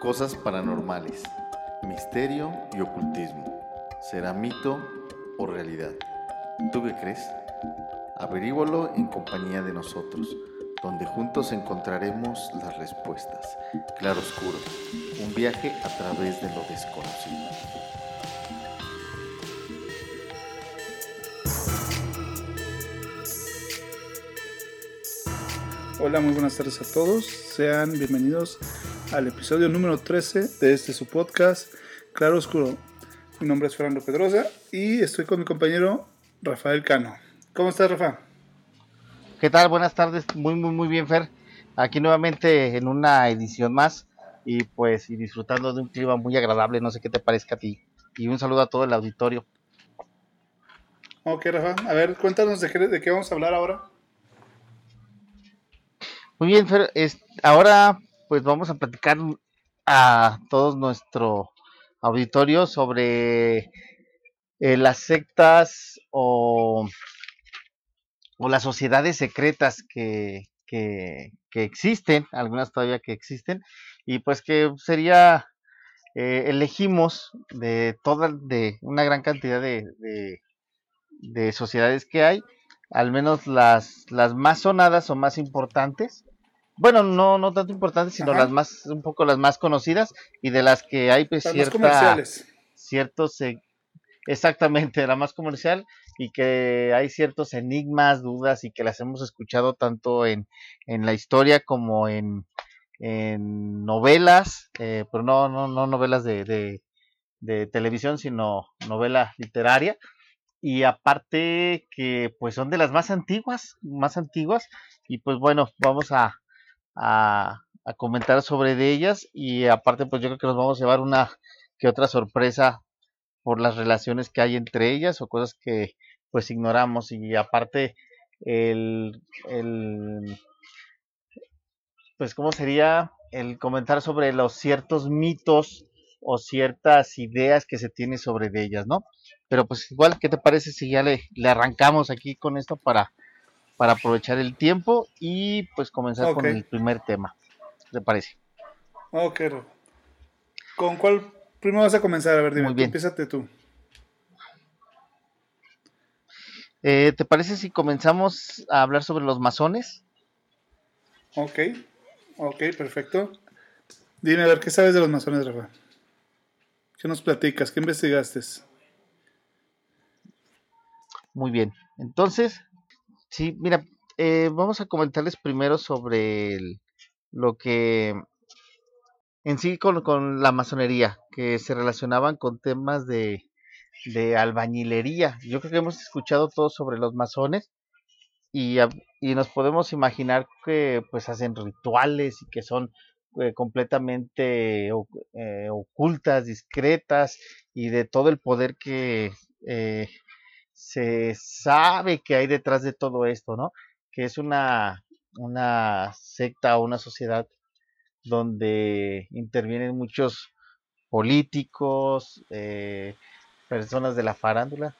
Cosas paranormales, misterio y ocultismo. ¿Será mito o realidad? ¿Tú qué crees? Averígualo en compañía de nosotros, donde juntos encontraremos las respuestas. Claro Oscuro, un viaje a través de lo desconocido. Hola, muy buenas tardes a todos. Sean bienvenidos al episodio número 13 de este su podcast, Claro Oscuro. Mi nombre es Fernando Pedrosa y estoy con mi compañero Rafael Cano. ¿Cómo estás, Rafa? ¿Qué tal? Buenas tardes. Muy, muy, muy bien, Fer. Aquí nuevamente en una edición más y pues y disfrutando de un clima muy agradable. No sé qué te parezca a ti. Y un saludo a todo el auditorio. Ok, Rafa. A ver, cuéntanos de qué, de qué vamos a hablar ahora. Muy bien, Fer, es, ahora pues vamos a platicar a todo nuestro auditorio sobre eh, las sectas o, las sociedades secretas que, que, que, existen, algunas todavía que existen, y pues que sería, eh, elegimos de toda, de una gran cantidad de, de, de sociedades que hay, al menos las, las más sonadas o más importantes. Bueno, no, no tanto importantes, sino Ajá. las más, un poco las más conocidas y de las que hay pues Las más cierta, comerciales. ciertos, eh, exactamente, la más comercial y que hay ciertos enigmas, dudas y que las hemos escuchado tanto en, en la historia como en, en novelas, eh, pero no, no, no novelas de, de, de televisión, sino novela literaria y aparte que pues son de las más antiguas, más antiguas y pues bueno, vamos a, a, comentar sobre de ellas y aparte pues yo creo que nos vamos a llevar una que otra sorpresa por las relaciones que hay entre ellas o cosas que pues ignoramos y aparte el, el pues cómo sería el comentar sobre los ciertos mitos o ciertas ideas que se tiene sobre de ellas, ¿no? Pero pues igual, ¿qué te parece si ya le arrancamos aquí con esto para, para aprovechar el tiempo y pues comenzar okay. con el primer tema? ¿Te parece? Ok, ¿con cuál primero vas a comenzar? A ver, dime, Muy bien. tú. Eh, ¿Te parece si comenzamos a hablar sobre los masones? Ok, ok, perfecto. Dime, a ver, ¿qué sabes de los masones, Rafa? ¿Qué nos platicas? ¿Qué investigaste? Muy bien. Entonces, sí, mira, eh, vamos a comentarles primero sobre lo que en sí con, la masonería, que se relacionaban con temas de, de, albañilería. Yo creo que hemos escuchado todo sobre los masones y, y nos podemos imaginar que pues hacen rituales y que son eh, completamente eh, ocultas, discretas y de todo el poder que eh, se sabe que hay detrás de todo esto, ¿no? Que es una, una secta o una sociedad donde intervienen muchos políticos, eh, personas de la farándula.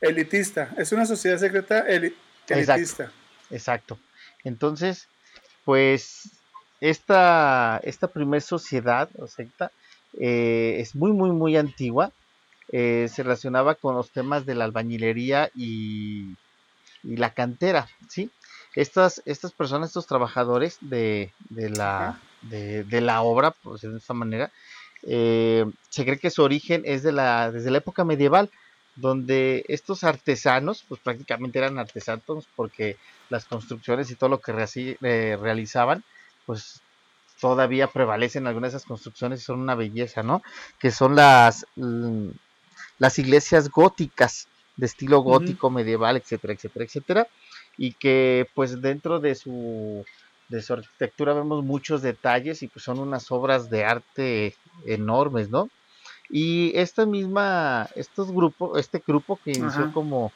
Elitista, es una sociedad secreta eli elitista. Exacto, exacto. Entonces, pues esta, esta primer sociedad o secta eh, es muy, muy, muy antigua. Eh, se relacionaba con los temas de la albañilería y, y la cantera, ¿sí? Estas, estas personas, estos trabajadores de, de, la, de, de la obra, por decirlo de esta manera, eh, se cree que su origen es de la, desde la época medieval, donde estos artesanos, pues prácticamente eran artesanos porque las construcciones y todo lo que re eh, realizaban, pues todavía prevalecen algunas de esas construcciones y son una belleza, ¿no? Que son las, las iglesias góticas, de estilo gótico, uh -huh. medieval, etcétera, etcétera, etcétera, y que pues dentro de su, de su arquitectura vemos muchos detalles y pues son unas obras de arte enormes, ¿no? Y esta misma, estos grupos, este grupo que inició Ajá. como,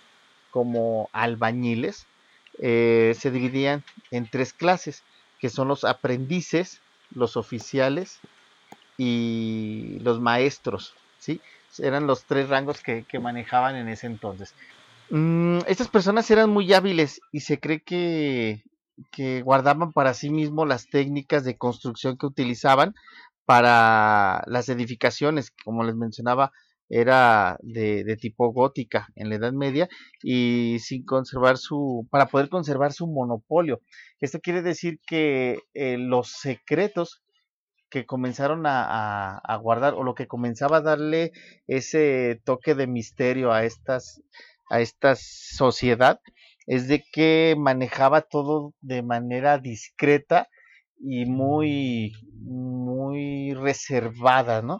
como albañiles, eh, se dividían en tres clases, que son los aprendices, los oficiales y los maestros, ¿sí? Eran los tres rangos que, que manejaban en ese entonces. Mm, estas personas eran muy hábiles y se cree que, que guardaban para sí mismos las técnicas de construcción que utilizaban para las edificaciones, como les mencionaba, era de, de, tipo gótica en la Edad Media y sin conservar su, para poder conservar su monopolio. Esto quiere decir que eh, los secretos que comenzaron a, a, guardar o lo que comenzaba a darle ese toque de misterio a estas a esta sociedad es de que manejaba todo de manera discreta y muy muy reservada, ¿no?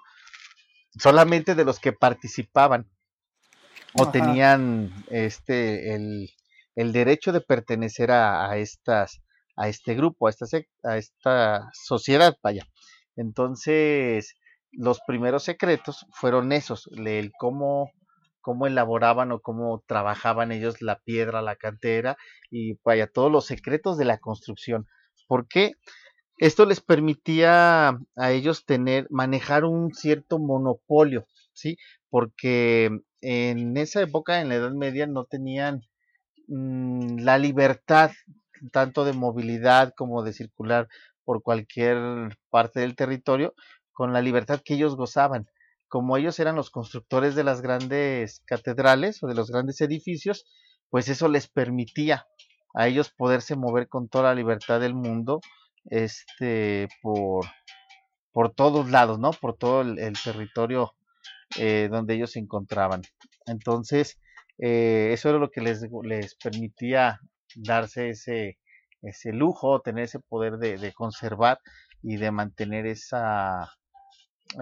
solamente de los que participaban o tenían este el, el, derecho de pertenecer a, a, estas a este grupo, a esta a esta sociedad, vaya. Entonces, los primeros secretos fueron esos, el cómo cómo elaboraban o cómo trabajaban ellos la piedra, la cantera y vaya, todos los secretos de la construcción. ¿Por qué? Esto les permitía a ellos tener, manejar un cierto monopolio, ¿sí? Porque en esa época, en la Edad Media, no tenían mmm, la libertad tanto de movilidad como de circular por cualquier parte del territorio con la libertad que ellos gozaban. Como ellos eran los constructores de las grandes catedrales o de los grandes edificios, pues eso les permitía a ellos poderse mover con toda la libertad del mundo este, por, por todos lados, ¿no? Por todo el, territorio eh, donde ellos se encontraban. Entonces, eh, eso era lo que les, les permitía darse ese, ese lujo, tener ese poder de, conservar y de mantener esa,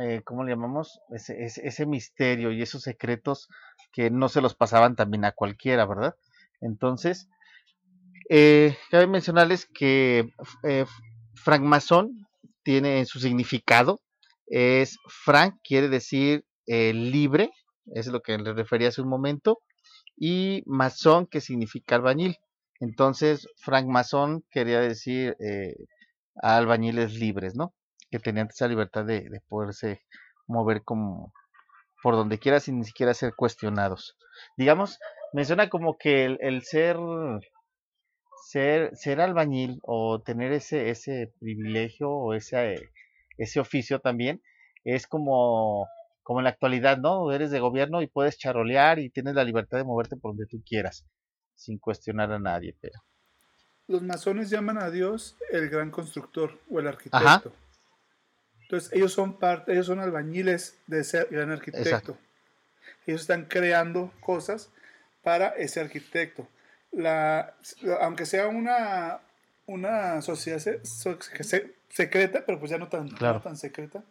eh, ¿cómo le llamamos? Ese, ese, misterio y esos secretos que no se los pasaban también a cualquiera, ¿verdad? Entonces, eh, cabe mencionarles que eh, francmason tiene su significado, es franc, quiere decir eh, libre, es lo que le refería hace un momento, y masón, que significa albañil. Entonces, francmason quería decir eh, albañiles libres, ¿no? Que tenían esa libertad de, de poderse mover como por donde quiera sin ni siquiera ser cuestionados. Digamos, menciona como que el, el ser ser, ser albañil o tener ese, ese privilegio o ese, ese oficio también es como, como en la actualidad, ¿no? Eres de gobierno y puedes charolear y tienes la libertad de moverte por donde tú quieras, sin cuestionar a nadie, pero... Los masones llaman a Dios el gran constructor o el arquitecto. Entonces ellos son parte, ellos son albañiles de ese gran arquitecto. Ellos están creando cosas para ese arquitecto. La, aunque sea una, una sociedad secreta, pero pues ya no tan, tan secreta,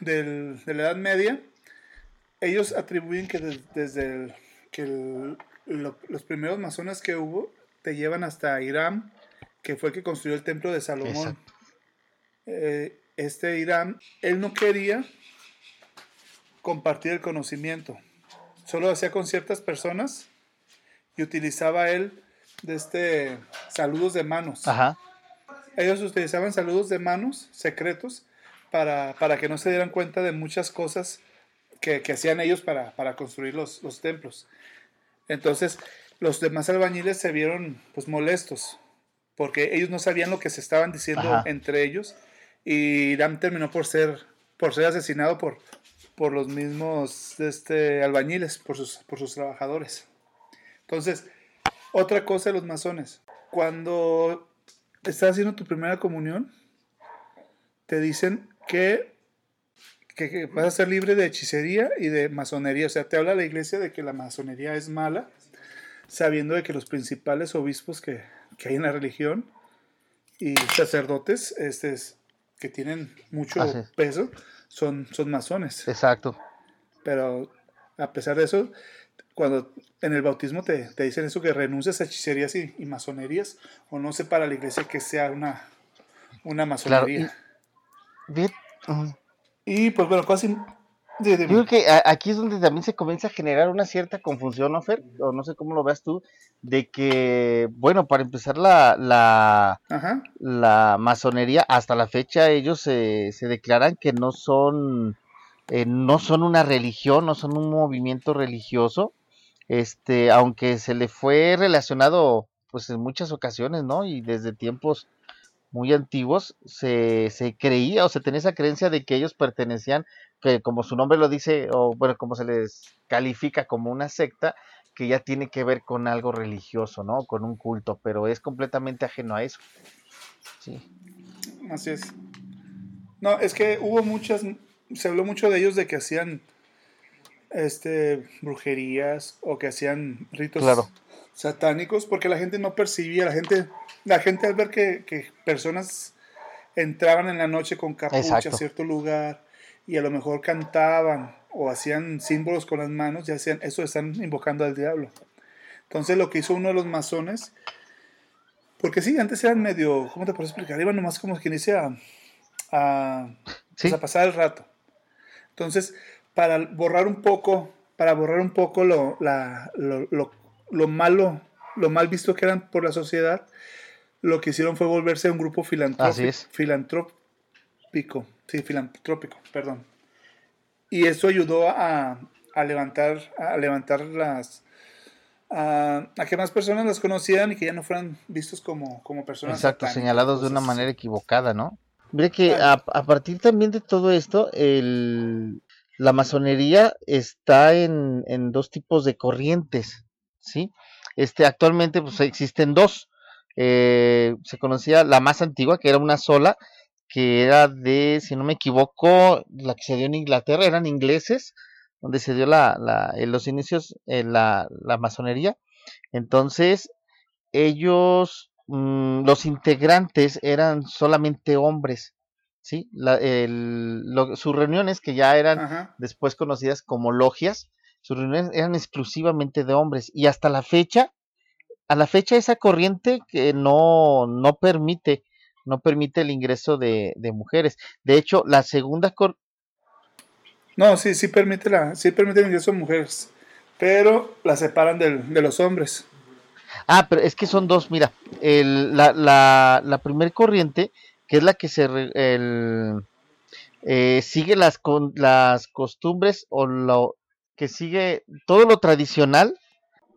del, de la Edad Media, ellos atribuyen que desde que los primeros masones que hubo te llevan hasta Irán, que fue el que construyó el templo de Salomón. Eh, este Irán, él no quería compartir el conocimiento, solo hacía con ciertas personas y utilizaba él de este saludos de manos. Ellos utilizaban saludos de manos secretos para, para, que no se dieran cuenta de muchas cosas que, que hacían ellos para, para construir los, los, templos. Entonces, los demás albañiles se vieron pues molestos porque ellos no sabían lo que se estaban diciendo entre ellos y Irán terminó por ser, por ser asesinado por, por los mismos este, albañiles, por sus, por sus trabajadores. Entonces, otra cosa de los masones, cuando estás haciendo tu primera comunión, te dicen que, que, vas a ser libre de hechicería y de masonería. O sea, te habla la iglesia de que la masonería es mala, sabiendo de que los principales obispos que, hay en la religión y sacerdotes este que tienen mucho peso son, son masones. Exacto. Pero a pesar de eso, cuando en el bautismo te, dicen eso, que renuncias a hechicerías y, masonerías, o no sé para la iglesia que sea una, una masonería. y, pues bueno, casi... Yo creo que aquí es donde también se comienza a generar una cierta confusión, ¿no, Fer? O no sé cómo lo veas tú, de que, bueno, para empezar la, la, la masonería, hasta la fecha ellos se, se declaran que no son, eh, no son una religión, no son un movimiento religioso, este, aunque se le fue relacionado pues en muchas ocasiones, ¿no? Y desde tiempos muy antiguos, se, se creía o se tenía esa creencia de que ellos pertenecían, que como su nombre lo dice, o bueno, como se les califica como una secta, que ya tiene que ver con algo religioso, ¿no? Con un culto, pero es completamente ajeno a eso. Sí. Así es. No, es que hubo muchas, se habló mucho de ellos de que hacían este brujerías o que hacían ritos satánicos porque la gente no percibía, la gente, la gente al ver que, personas entraban en la noche con capucha a cierto lugar y a lo mejor cantaban o hacían símbolos con las manos, ya hacían, eso están invocando al diablo. Entonces lo que hizo uno de los masones, porque sí, antes eran medio, ¿cómo te puedo explicar? Iban nomás como quien dice a, a, pues, a pasar el rato. Entonces, para borrar un poco, para borrar un poco lo, la, lo, lo, lo, malo, lo mal visto que eran por la sociedad, lo que hicieron fue volverse un grupo filantrópico. Filantrópico, sí, filantrópico, perdón y eso ayudó a, levantar, a levantar las, a, que más personas las conocieran y que ya no fueran vistos como, como personas. Exacto, señalados de una manera equivocada, ¿no? Mire que a, partir también de todo esto, el, la masonería está en, en, dos tipos de corrientes, ¿sí? Este, actualmente pues existen dos. Eh, se conocía la más antigua, que era una sola, que era de, si no me equivoco, la que se dio en Inglaterra, eran ingleses, donde se dio la, la, en los inicios eh, la, la, masonería. Entonces, ellos, mm, los integrantes eran solamente hombres, ¿sí? La, el, sus reuniones, que ya eran después conocidas como logias, sus reuniones eran exclusivamente de hombres. Y hasta la fecha, a la fecha esa corriente que no, no permite no permite el ingreso de, mujeres. De hecho, la segunda cor No, sí, sí permite, la, sí permite el ingreso de mujeres, pero la separan de los hombres. Ah, pero es que son dos, mira, el, la, la, la primer corriente, que es la que se el, eh, sigue las, con, las costumbres o lo que sigue todo lo tradicional,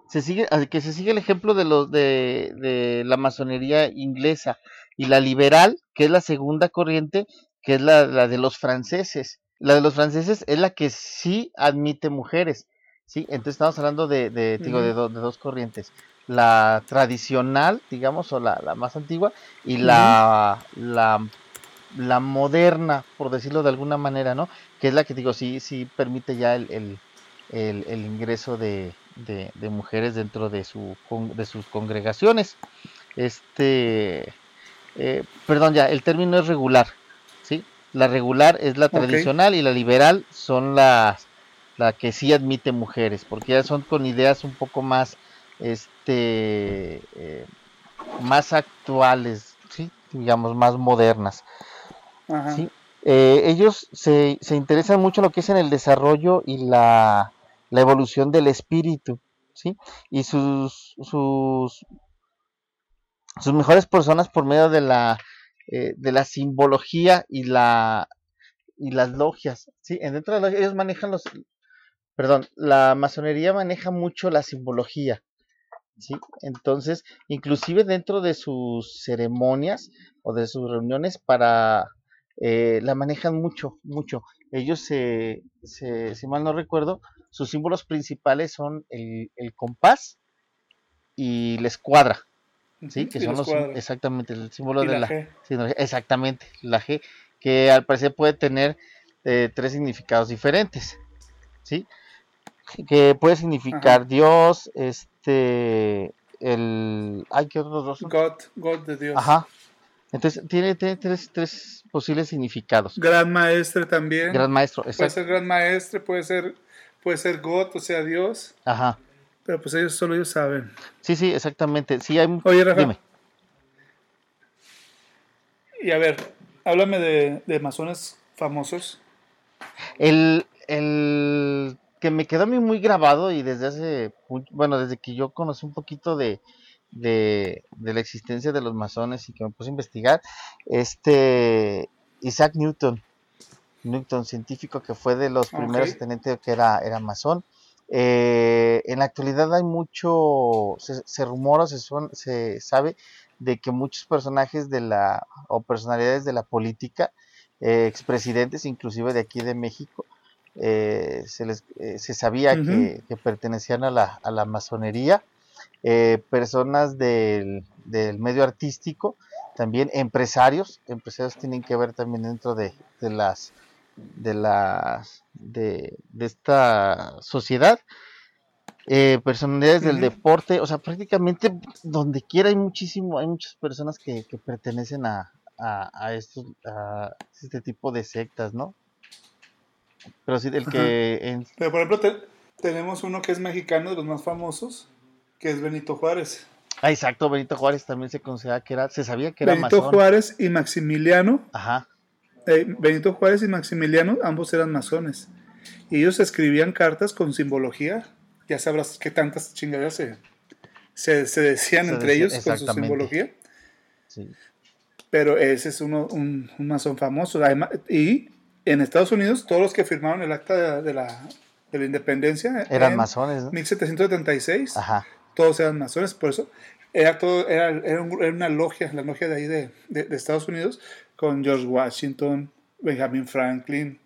se sigue, que se sigue el ejemplo de los de, de la masonería inglesa, y la liberal, que es la segunda corriente, que es la, la de los franceses. La de los franceses es la que sí admite mujeres, ¿sí? Entonces estamos hablando de, de, digo, de, dos corrientes. La tradicional, digamos, o la, la más antigua, y la, la, la, moderna, por decirlo de alguna manera, ¿no? Que es la que, digo, sí, sí permite ya el, el, el, el ingreso de, de, de, mujeres dentro de, su, de sus congregaciones. Este, eh, perdón, ya, el término es regular, ¿sí? La regular es la tradicional y la liberal son las la que sí admite mujeres, porque ya son con ideas un poco más, este, eh, más actuales, ¿sí? Digamos, más modernas. ¿sí? Eh, ellos se, se, interesan mucho en lo que es en el desarrollo y la, la evolución del espíritu, ¿sí? Y sus, sus mejores personas por medio de la, eh, de la simbología y la y las logias, ¿sí? Dentro de ellos manejan los, perdón, la masonería maneja mucho la simbología, ¿sí? Entonces, inclusive dentro de sus ceremonias o de sus reuniones para, eh, la manejan mucho, mucho. Ellos, se, se, si mal no recuerdo, sus símbolos principales son el, el compás y la escuadra, ¿sí? Que son los, exactamente, el símbolo de la, exactamente, la G, que al parecer puede tener eh, tres significados diferentes, ¿sí? Que puede significar Dios, este, el, ay, ¿qué otros dos? God, God de Dios. Ajá. Entonces tiene, tres, tres posibles significados. Gran maestre también. Gran maestro, exacto. Puede ser gran maestre, puede ser, puede ser God, o sea, Dios. Ajá. Pero pues ellos solo ellos saben. Sí, sí, exactamente. Sí, hay... Oye, Rafa. Y a ver, háblame de, de masones famosos. El, el que me quedó a mí muy grabado y desde hace, bueno, desde que yo conocí un poquito de, de, de, la existencia de los masones y que me puse a investigar, este Isaac Newton, Newton, científico que fue de los primeros tenentes que era, era masón. Eh, en la actualidad hay mucho, se, rumora, se, se sabe de que muchos personajes de la, o personalidades de la política, eh, expresidentes inclusive de aquí de México, eh, se, les, eh, se sabía que, pertenecían a la, a la masonería, personas del, del, medio artístico, también empresarios, empresarios tienen que ver también dentro de, de las de las de, de esta sociedad eh, personalidades del deporte, o sea, prácticamente donde quiera hay muchísimo, hay muchas personas que, pertenecen a, a, estos, a este tipo de sectas, ¿no? Pero sí, el que... Pero por ejemplo, tenemos uno que es mexicano, de los más famosos, que es Benito Juárez. Ah, exacto, Benito Juárez también se considera que era, se sabía que era Benito Juárez y Maximiliano. Ajá. Eh, Benito Juárez y Maximiliano, ambos eran masones. Y ellos escribían cartas con simbología ya sabrás qué tantas chingaderas se, se, decían entre ellos con su simbología. Pero ese es uno, un, un masón famoso. Además, y en Estados Unidos, todos los que firmaron el acta de, la, de la, independencia eran masones. ¿no? 1776, todos eran masones, por eso era, todo, era, era, una logia, la logia de ahí de, de, Estados Unidos, con George Washington, Benjamin Franklin,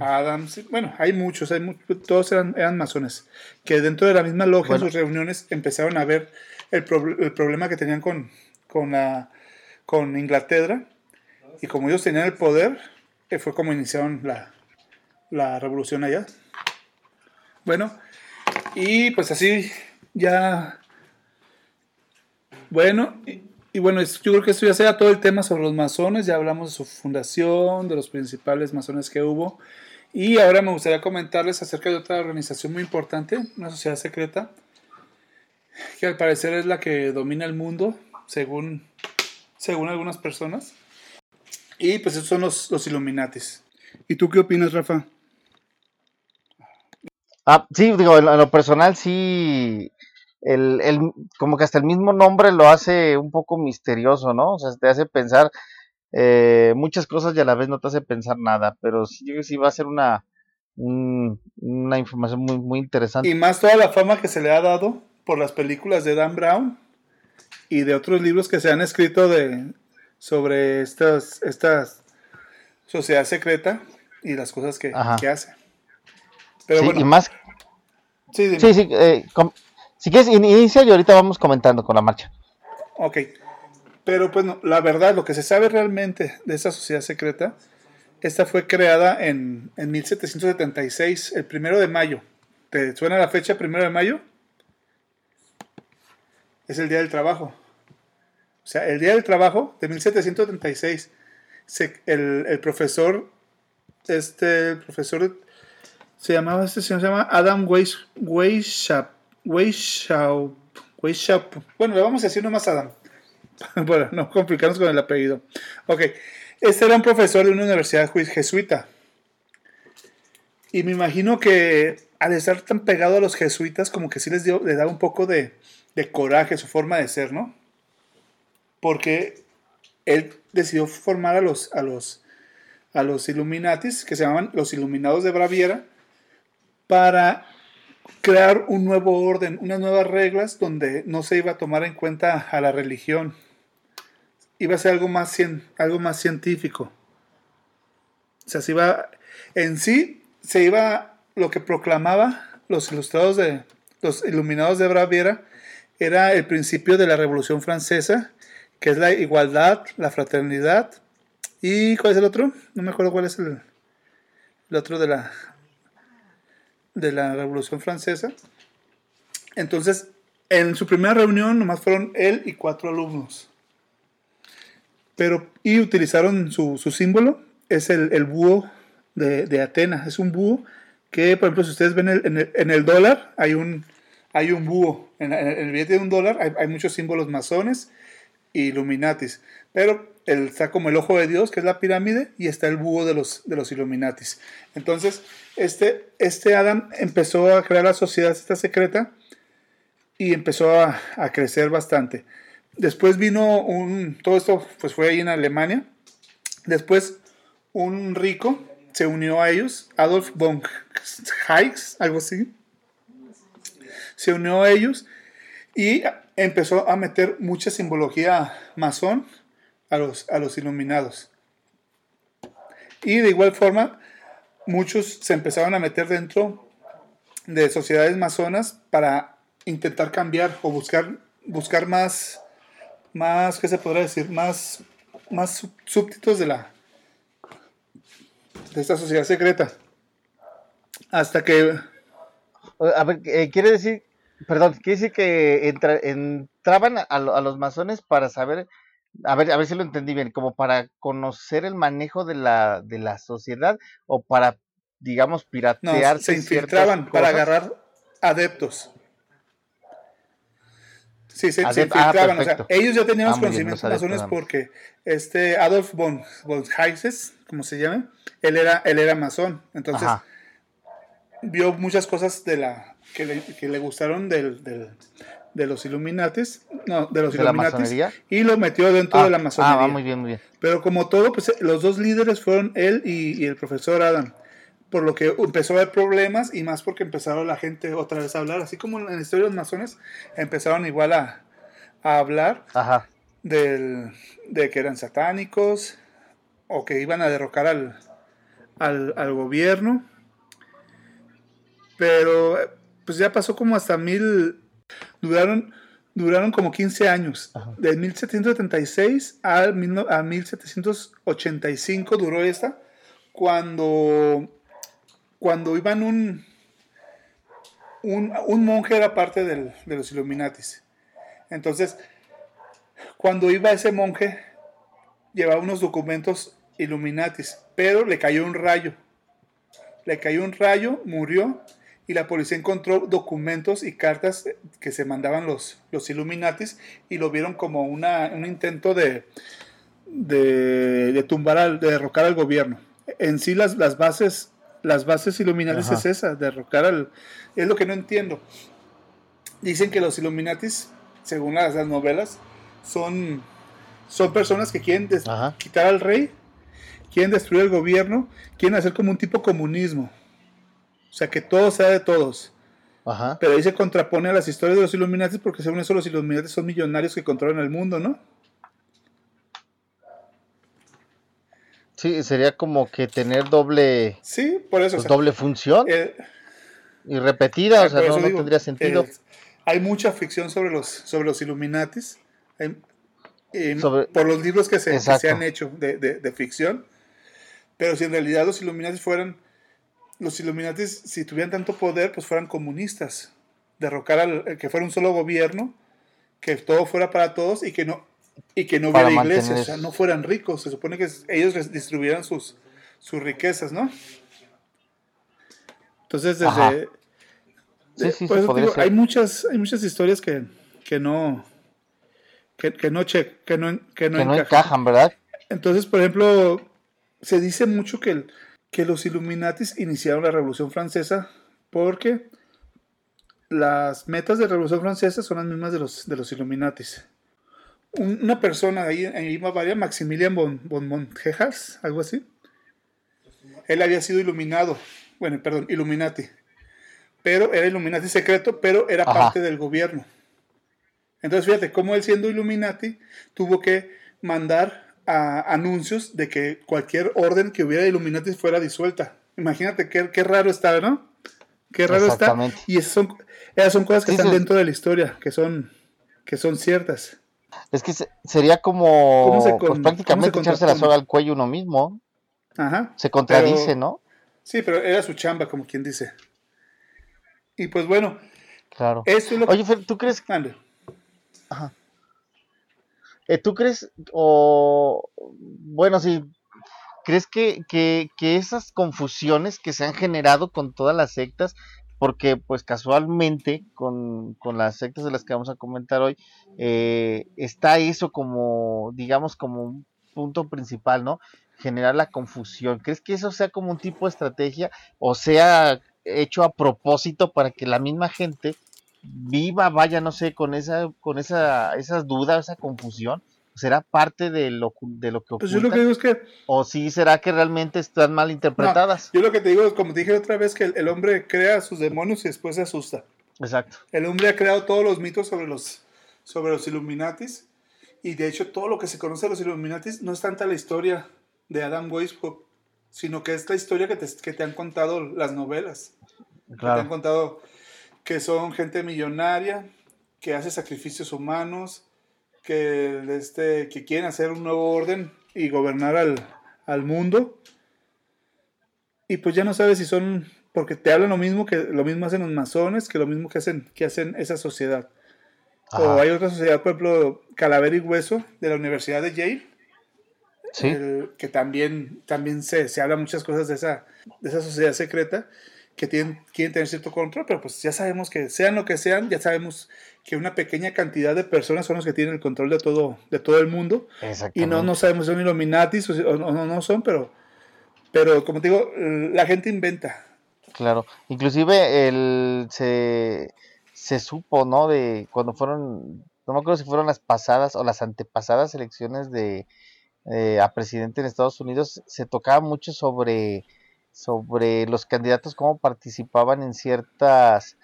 Adams, bueno, hay muchos, hay todos eran, eran masones, que dentro de la misma logia en sus reuniones empezaron a ver el, el problema que tenían con, con, la, con Inglaterra, y como ellos tenían el poder, eh, fue como iniciaron la, la revolución allá. Bueno, y pues así ya, bueno, y, bueno, yo creo que esto ya sea todo el tema sobre los masones, ya hablamos de su fundación, de los principales masones que hubo. Y ahora me gustaría comentarles acerca de otra organización muy importante, una sociedad secreta, que al parecer es la que domina el mundo, según, según algunas personas. Y pues esos son los, los Illuminatis. ¿Y tú qué opinas, Rafa? Ah, sí, digo, en lo personal sí, el, el, como que hasta el mismo nombre lo hace un poco misterioso, ¿no? O sea, te hace pensar eh, muchas cosas y a la vez no te hace pensar nada, pero sí, yo creo que sí va a ser una, una información muy, muy interesante. Y más toda la fama que se le ha dado por las películas de Dan Brown y de otros libros que se han escrito de, sobre estas, estas sociedad secreta y las cosas que, que hace. Pero bueno, y más... Sí, sí, sí eh, si quieres, inicia y ahorita vamos comentando con la marcha. Ok. Pero pues la verdad, lo que se sabe realmente de esa sociedad secreta, esta fue creada en, en 1776, el primero de mayo. ¿Te suena la fecha primero de mayo? Es el Día del Trabajo. O sea, el Día del Trabajo de 1776, el, el, profesor, este, el profesor, se llamaba, este señor se llama Adam Weishaupt, Weishaupt, bueno, le vamos a decir nomás Adam. bueno, no complicarnos con el apellido. Ok, este era un profesor de una universidad jesuita. Y me imagino que al estar tan pegado a los jesuitas, como que sí les dio, le da un poco de, de coraje su forma de ser, ¿no? Porque él decidió formar a los, a los, a los Illuminatis, que se llamaban los Iluminados de Braviera, para crear un nuevo orden, unas nuevas reglas donde no se iba a tomar en cuenta a la religión, iba a ser algo más, algo más científico. O sea, se iba, en sí, se iba, lo que proclamaba los ilustrados de, los iluminados de Braviera, era el principio de la Revolución Francesa, que es la igualdad, la fraternidad, y ¿cuál es el otro? No me acuerdo cuál es el, el otro de la, de la Revolución Francesa. Entonces, en su primera reunión nomás fueron él y cuatro alumnos. Pero, y utilizaron su, símbolo, es el, búho de, de, Atenas. Es un búho que, por ejemplo, si ustedes ven en, el, dólar, hay un, hay un búho. En, el billete de un dólar hay, muchos símbolos masones y Illuminatis. Pero está como el ojo de Dios, que es la pirámide, y está el búho de los, de los Illuminatis. Entonces, este, este Adam empezó a crear la sociedad esta secreta y empezó a, crecer bastante. Después vino un, todo esto pues fue ahí en Alemania. Después un rico se unió a ellos, Adolf von Heix, algo así. Se unió a ellos y empezó a meter mucha simbología masón a los, a los iluminados. Y de igual forma, muchos se empezaron a meter dentro de sociedades masonas para intentar cambiar o buscar, buscar más, más, ¿qué se podrá decir? Más, más súbditos de la de esta sociedad secreta. Hasta que... A ver, eh, quiere decir, perdón, quiere decir que entraban a, a, los masones para saber, a ver, a ver si lo entendí bien, como para conocer el manejo de la, de la sociedad o para, digamos, piratear. No, se infiltraban para agarrar adeptos. Sí, se, se ah, infiltraban. o sea, ellos ya tenían ah, conocimientos masones porque este Adolf von, von Heises, como se llama, él era, él era masón. Entonces, vio muchas cosas de la que le, que le gustaron del, del, de los Illuminatis, no, de los Illuminatis, y lo metió dentro de la ah, masonería. Ah, muy bien, muy bien. Pero como todo, pues los dos líderes fueron él y, y, el profesor Adam, por lo que empezó a haber problemas y más porque empezaron la gente otra vez a hablar, así como en la historia de los masones empezaron igual a, a hablar Del, de que eran satánicos o que iban a derrocar al, al, al gobierno pero pues ya pasó como hasta mil, duraron, duraron como 15 años. De 1776 a, a 1785 duró esta, cuando, cuando iban un, un, un monje era parte del, de los Illuminatis. Entonces, cuando iba ese monje, llevaba unos documentos Illuminatis, pero le cayó un rayo. Le cayó un rayo, murió y la policía encontró documentos y cartas que se mandaban los, los Illuminatis y lo vieron como una, un intento de, de, tumbar, al, de derrocar al gobierno. En sí las, las bases las bases Illuminatis es esa, derrocar al... Es lo que no entiendo. Dicen que los Illuminatis, según las, novelas, son, son personas que quieren quitar al rey, quieren destruir el gobierno, quieren hacer como un tipo comunismo o sea, que todo sea de todos. Ajá. Pero ahí se contrapone a las historias de los Illuminati porque según eso los Illuminati son millonarios que controlan el mundo, ¿no? Sí, sería como que tener doble. Sí, por eso. Pues, doble función. Eh, y repetida, o sea, no, tendría sentido. Eh, hay mucha ficción sobre los, sobre los Illuminatis. por los libros que se, se han hecho de, de, de, ficción. Pero si en realidad los Illuminati fueran los Illuminatis, si tuvieran tanto poder, pues fueran comunistas. Derrocar al eh, que fuera un solo gobierno, que todo fuera para todos y que no, y que no hubiera iglesias, o sea, no fueran ricos. Se supone que ellos distribuyeran sus, sus riquezas, ¿no? Entonces, desde. hay muchas, hay muchas historias que, que no. Que, que no che, que no, que no, encajan, ¿verdad? Entonces, por ejemplo, se dice mucho que el, que los Illuminatis iniciaron la Revolución Francesa porque las metas de la Revolución Francesa son las mismas de los, de los Illuminatis. Una persona ahí en Bavaria, Maximilian von, von algo así, él había sido iluminado, bueno, perdón, Illuminati, pero era Illuminati secreto, pero era parte del gobierno. Entonces, fíjate, cómo él siendo Illuminati tuvo que mandar anuncios de que cualquier orden que hubiera de Illuminati fuera disuelta. Imagínate qué, qué raro está, ¿no? Qué raro está. Y esas son, esas son cosas que están dentro de la historia, que son, que son ciertas. Es que sería como pues, prácticamente echarse la soga al cuello uno mismo. Ajá. Se contradice, ¿no? Sí, pero era su chamba, como quien dice. Y pues bueno. Claro. Oye, ¿tú crees? que Ajá. Eh, ¿Tú crees, o bueno, sí, crees que, que, que, esas confusiones que se han generado con todas las sectas, porque pues casualmente con, con las sectas de las que vamos a comentar hoy, eh, está eso como, digamos, como un punto principal, ¿no? Generar la confusión. ¿Crees que eso sea como un tipo de estrategia o sea hecho a propósito para que la misma gente viva, vaya, no sé, con esa, con esa, esas dudas, esa confusión, ¿será parte de lo, de lo que ocurre? Pues yo lo que digo es que... ¿O sí será que realmente están mal interpretadas? yo lo que te digo, como te dije otra vez, que el, hombre crea sus demonios y después se asusta. Exacto. El hombre ha creado todos los mitos sobre los, sobre los Illuminatis. Y de hecho, todo lo que se conoce de los Illuminatis no es tanta la historia de Adam Weishaupt, sino que es la historia que te, que te han contado las novelas. Que te han contado que son gente millonaria, que hace sacrificios humanos, que, este, que quieren hacer un nuevo orden y gobernar al, al mundo. Y pues ya no sabes si son, porque te hablan lo mismo que lo mismo hacen los masones, que lo mismo que hacen, que hacen esa sociedad. O hay otra sociedad, por ejemplo, Calavera y Hueso, de la Universidad de Yale. Sí. que también, también se, se habla muchas cosas de esa, de esa sociedad secreta que tienen, quieren tener cierto control, pero pues ya sabemos que sean lo que sean, ya sabemos que una pequeña cantidad de personas son los que tienen el control de todo, de todo el mundo. Y no, no sabemos si son Illuminatis o, no, no son, pero, pero como te digo, la gente inventa. Claro, inclusive el, se, se supo, ¿no? De cuando fueron, no me acuerdo si fueron las pasadas o las antepasadas elecciones de eh, a presidente en Estados Unidos, se tocaba mucho sobre, sobre los candidatos, cómo participaban en ciertas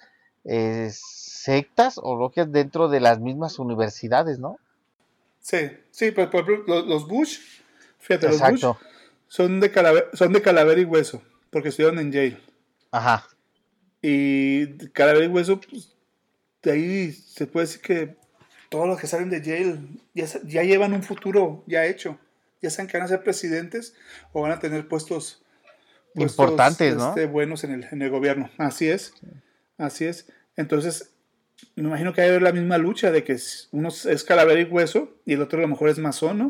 eh, sectas o logias dentro de las mismas universidades, ¿no? Sí, sí, pues por ejemplo, los Bush, fíjate, los Bush son de, calavera, son de calavera y hueso, porque estuvieron en Yale. Ajá. Y calavera y hueso, pues, de ahí se puede decir que todos los que salen de Yale ya, ya llevan un futuro ya hecho. Ya saben que van a ser presidentes o van a tener puestos, importantes, ¿no? Este, buenos en el, en el gobierno. Así es. Así es. Entonces, me imagino que hay la misma lucha de que uno es calavera y hueso y el otro a lo mejor es masón, ¿no?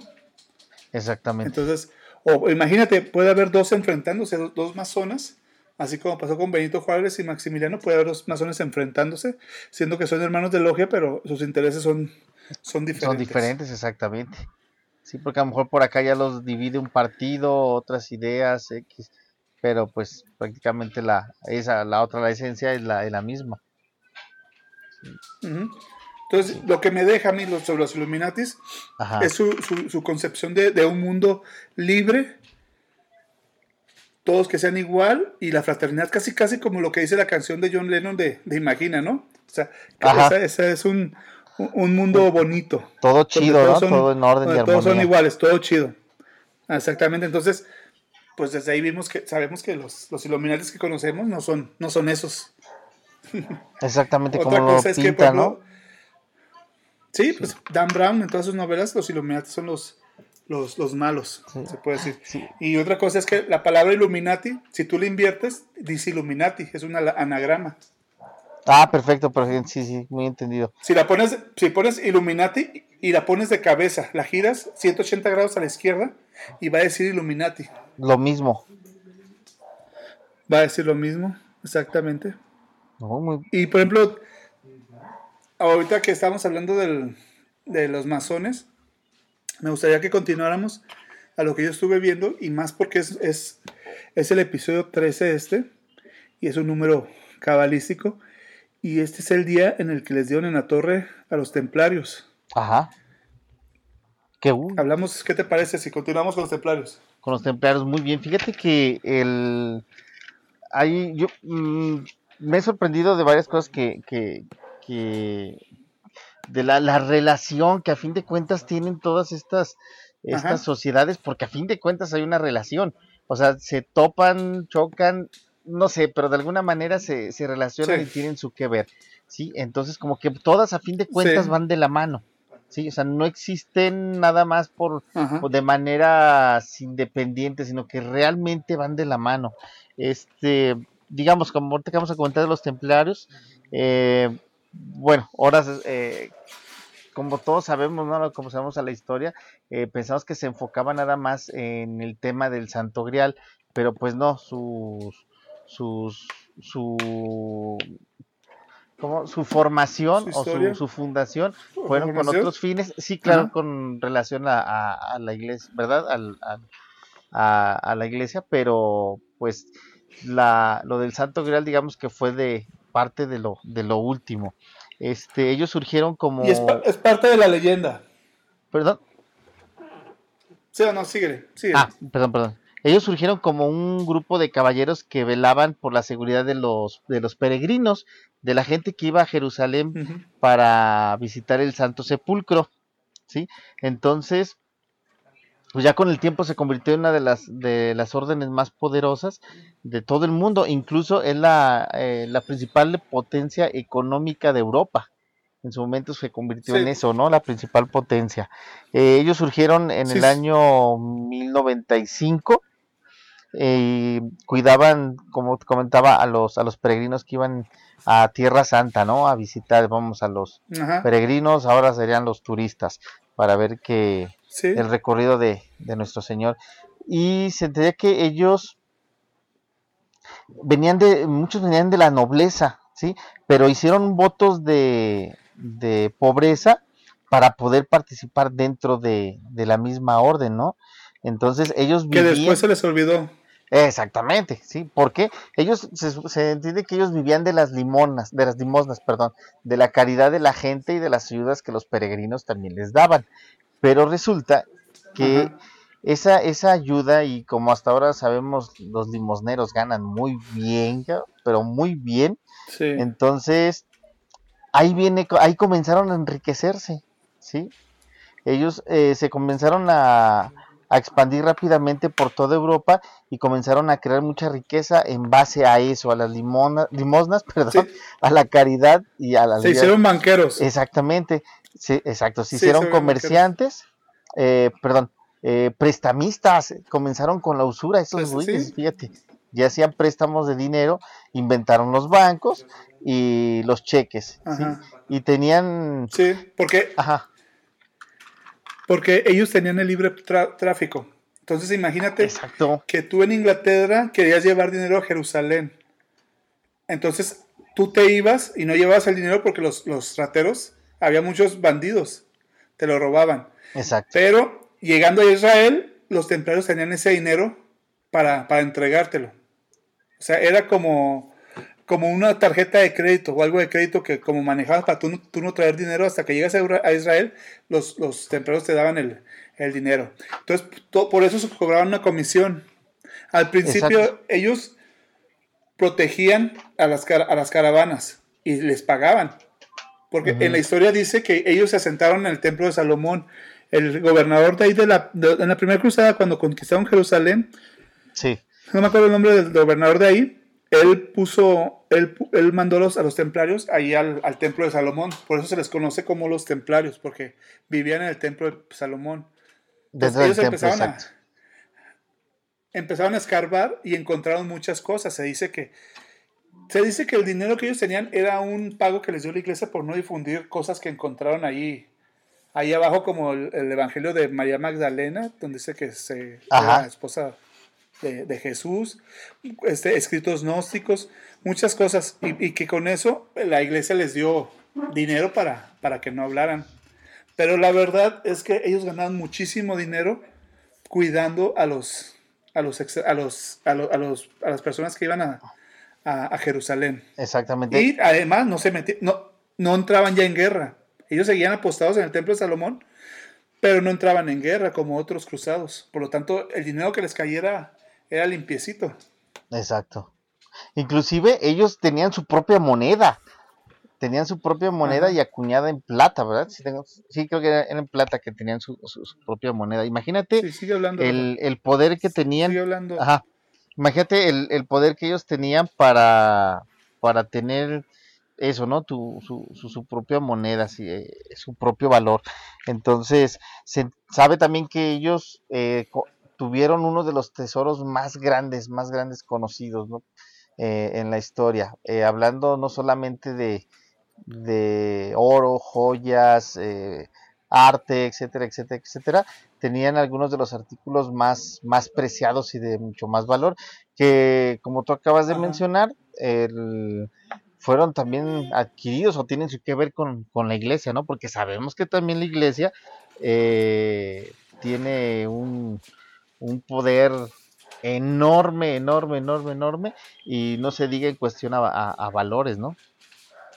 Exactamente. Entonces, o imagínate, puede haber dos enfrentándose, dos, masonas, así como pasó con Benito Juárez y Maximiliano, puede haber dos masones enfrentándose, siendo que son hermanos de logia, pero sus intereses son, son diferentes. Son diferentes, exactamente. Sí, porque a lo mejor por acá ya los divide un partido, otras ideas, X pero pues prácticamente la, esa, la otra, la esencia es la, la misma. Entonces, lo que me deja a mí sobre los Illuminatis es su, concepción de, un mundo libre, todos que sean igual, y la fraternidad casi casi como lo que dice la canción de John Lennon de, Imagina, ¿no? O sea, ese es un, mundo bonito. Todo chido, ¿no? todo en orden y armonía. Todos son iguales, todo chido. Exactamente, entonces pues desde ahí vimos que sabemos que los, los Illuminati que conocemos no son, no son esos. Exactamente como lo pinta, ¿no? Sí, pues Dan Brown en todas sus novelas los Illuminati son los, los, malos, se puede decir. Y otra cosa es que la palabra Illuminati, si tú la inviertes, dice Illuminati, es un anagrama. Ah, perfecto, perfecto, sí, sí, muy entendido. Si la pones, si pones Illuminati y la pones de cabeza, la giras 180 grados a la izquierda y va a decir Illuminati. Lo mismo. Va a decir lo mismo, exactamente. Y por ejemplo, ahorita que estamos hablando de los masones, me gustaría que continuáramos a lo que yo estuve viendo y más porque es, es, es el episodio 13 este y es un número cabalístico y este es el día en el que les dieron en la torre a los templarios. Ajá. ¿Qué Hablamos, ¿qué te parece si continuamos con los templarios? Con los templarios, muy bien. Fíjate que el ahí yo mm, me he sorprendido de varias cosas que, que, de la, la, relación que a fin de cuentas tienen todas estas, estas sociedades, porque a fin de cuentas hay una relación. O sea, se topan, chocan, no sé, pero de alguna manera se, se relacionan y tienen su que ver, ¿sí? Entonces, como que todas a fin de cuentas van de la mano, ¿sí? O sea, no existen nada más por, de maneras independientes, sino que realmente van de la mano. Este, digamos, como ahorita que vamos a comentar de los templarios, eh, bueno, horas, eh, como todos sabemos, ¿no? Como sabemos a la historia, eh, pensamos que se enfocaba nada más en el tema del Santo Grial, pero pues no, sus sus, su, como su formación o su, fundación fueron con otros fines, sí, claro, con relación a, la iglesia, ¿verdad? Al, a, la iglesia, pero pues la, lo del Santo Grial, digamos que fue de parte de lo, de lo último. Este, ellos surgieron como... Y es, es parte de la leyenda. ¿Perdón? Sí o no, sigue, sigue. Ah, perdón, perdón. Ellos surgieron como un grupo de caballeros que velaban por la seguridad de los, de los peregrinos, de la gente que iba a Jerusalén para visitar el Santo Sepulcro, ¿sí? Entonces, pues ya con el tiempo se convirtió en una de las de las órdenes más poderosas de todo el mundo, incluso es la, eh, la principal potencia económica de Europa. En su momento se convirtió Sí. en eso, ¿no? La principal potencia. Eh, ellos surgieron en Sí, el año 1095 eh, y cuidaban, como te comentaba, a los, a los peregrinos que iban a Tierra Santa, ¿no? A visitar, vamos, a los Ajá. peregrinos, ahora serían los turistas, para ver que Sí. el recorrido de, de nuestro Señor. Y se entendía que ellos venían de, muchos venían de la nobleza, ¿sí? Pero hicieron votos de, de pobreza para poder participar dentro de, de la misma orden, ¿no? Entonces ellos Que vivían... después se les olvidó. Exactamente, sí, porque ellos se, se entiende que ellos vivían de las limonas, de las limosnas, perdón, de la caridad de la gente y de las ayudas que los peregrinos también les daban. Pero resulta que Ajá. esa, esa ayuda, y como hasta ahora sabemos, los limosneros ganan muy bien, pero muy bien, Sí. entonces ahí viene, ahí comenzaron a enriquecerse, ¿sí? Ellos eh, se comenzaron a, a expandir rápidamente por toda Europa y comenzaron a crear mucha riqueza en base a eso, a las limona- limosnas, perdón, Sí. a la caridad y a las Se hicieron banqueros. Exactamente, sí, exacto, se Sí, hicieron se comerciantes, eh, perdón, eh, prestamistas, comenzaron con la usura, esos Pues, güeyes, fíjate, ya hacían préstamos de dinero, inventaron los bancos y los cheques, ¿sí? Y tenían, Sí, porque, ajá, porque ellos tenían el libre tráfico. Entonces imagínate exacto, que tú en Inglaterra querías llevar dinero a Jerusalén. Entonces tú te ibas y no llevabas el dinero porque los, los rateros, había muchos bandidos, te lo robaban. exacto, Pero llegando a Israel, los templarios tenían ese dinero para, para entregártelo. O sea, era como, como una tarjeta de crédito o algo de crédito que como manejabas para tú, no- tú no traer dinero hasta que llegas a Israel, los, los templarios te daban el, el dinero. Entonces, to- por eso se cobraban una comisión. Al principio Exacto. ellos protegían a las, a las caravanas y les pagaban. Porque en la historia dice que ellos se asentaron en el templo de Salomón. El gobernador de ahí de la, de- en la primera cruzada, cuando conquistaron Jerusalén, sí, no me acuerdo el nombre del gobernador de ahí, él puso, él, él mandó los, a los templarios ahí al, al templo de Salomón. Por eso se les conoce como los templarios, porque vivían en el templo de Salomón. del ellos templo, empezaron a, empezaron a escarbar y encontraron muchas cosas. Se dice que se dice que el dinero que ellos tenían era un pago que les dio la iglesia por no difundir cosas que encontraron ahí ahí abajo como el, el evangelio de María Magdalena, donde dice que se la esposa de, de Jesús, este, escritos gnósticos, muchas cosas, y, y que con eso la iglesia les dio dinero para, para que no hablaran. Pero la verdad es que ellos ganaban muchísimo dinero cuidando a los a los a los a los, a, los- a las personas que iban a, a, a Jerusalén. exactamente, Y además no se metían, no, no entraban ya en guerra. Ellos seguían apostados en el templo de Salomón, pero no entraban en guerra como otros cruzados. Por lo tanto, el dinero que les cayera era limpiecito. exacto. Inclusive ellos tenían su propia moneda, tenían su propia moneda Ajá. y acuñada en plata, ¿verdad? Sí, tengo- sí, creo que era en plata que tenían su, su- su propia moneda. Imagínate Sí, sigue hablando. el, el poder que tenían sigue hablando. Ajá. Imagínate el, el poder que ellos tenían para, para tener eso, ¿no? Tu, su, su, su propia moneda, sí, eh, su propio valor. Entonces, se sabe también que ellos eh, co- tuvieron uno de los tesoros más grandes, más grandes conocidos, ¿no? Eh, en la historia. Eh, hablando no solamente de, de oro, joyas, eh, arte, etcétera, etcétera, etcétera, tenían algunos de los artículos más, más preciados y de mucho más valor, que como tú acabas de Ajá. mencionar, el- fueron también adquiridos o tienen que ver con, con la iglesia, ¿no? Porque sabemos que también la iglesia eh, tiene un, un poder enorme, enorme, enorme, enorme, y no se diga en cuestión a, a- a valores, ¿no?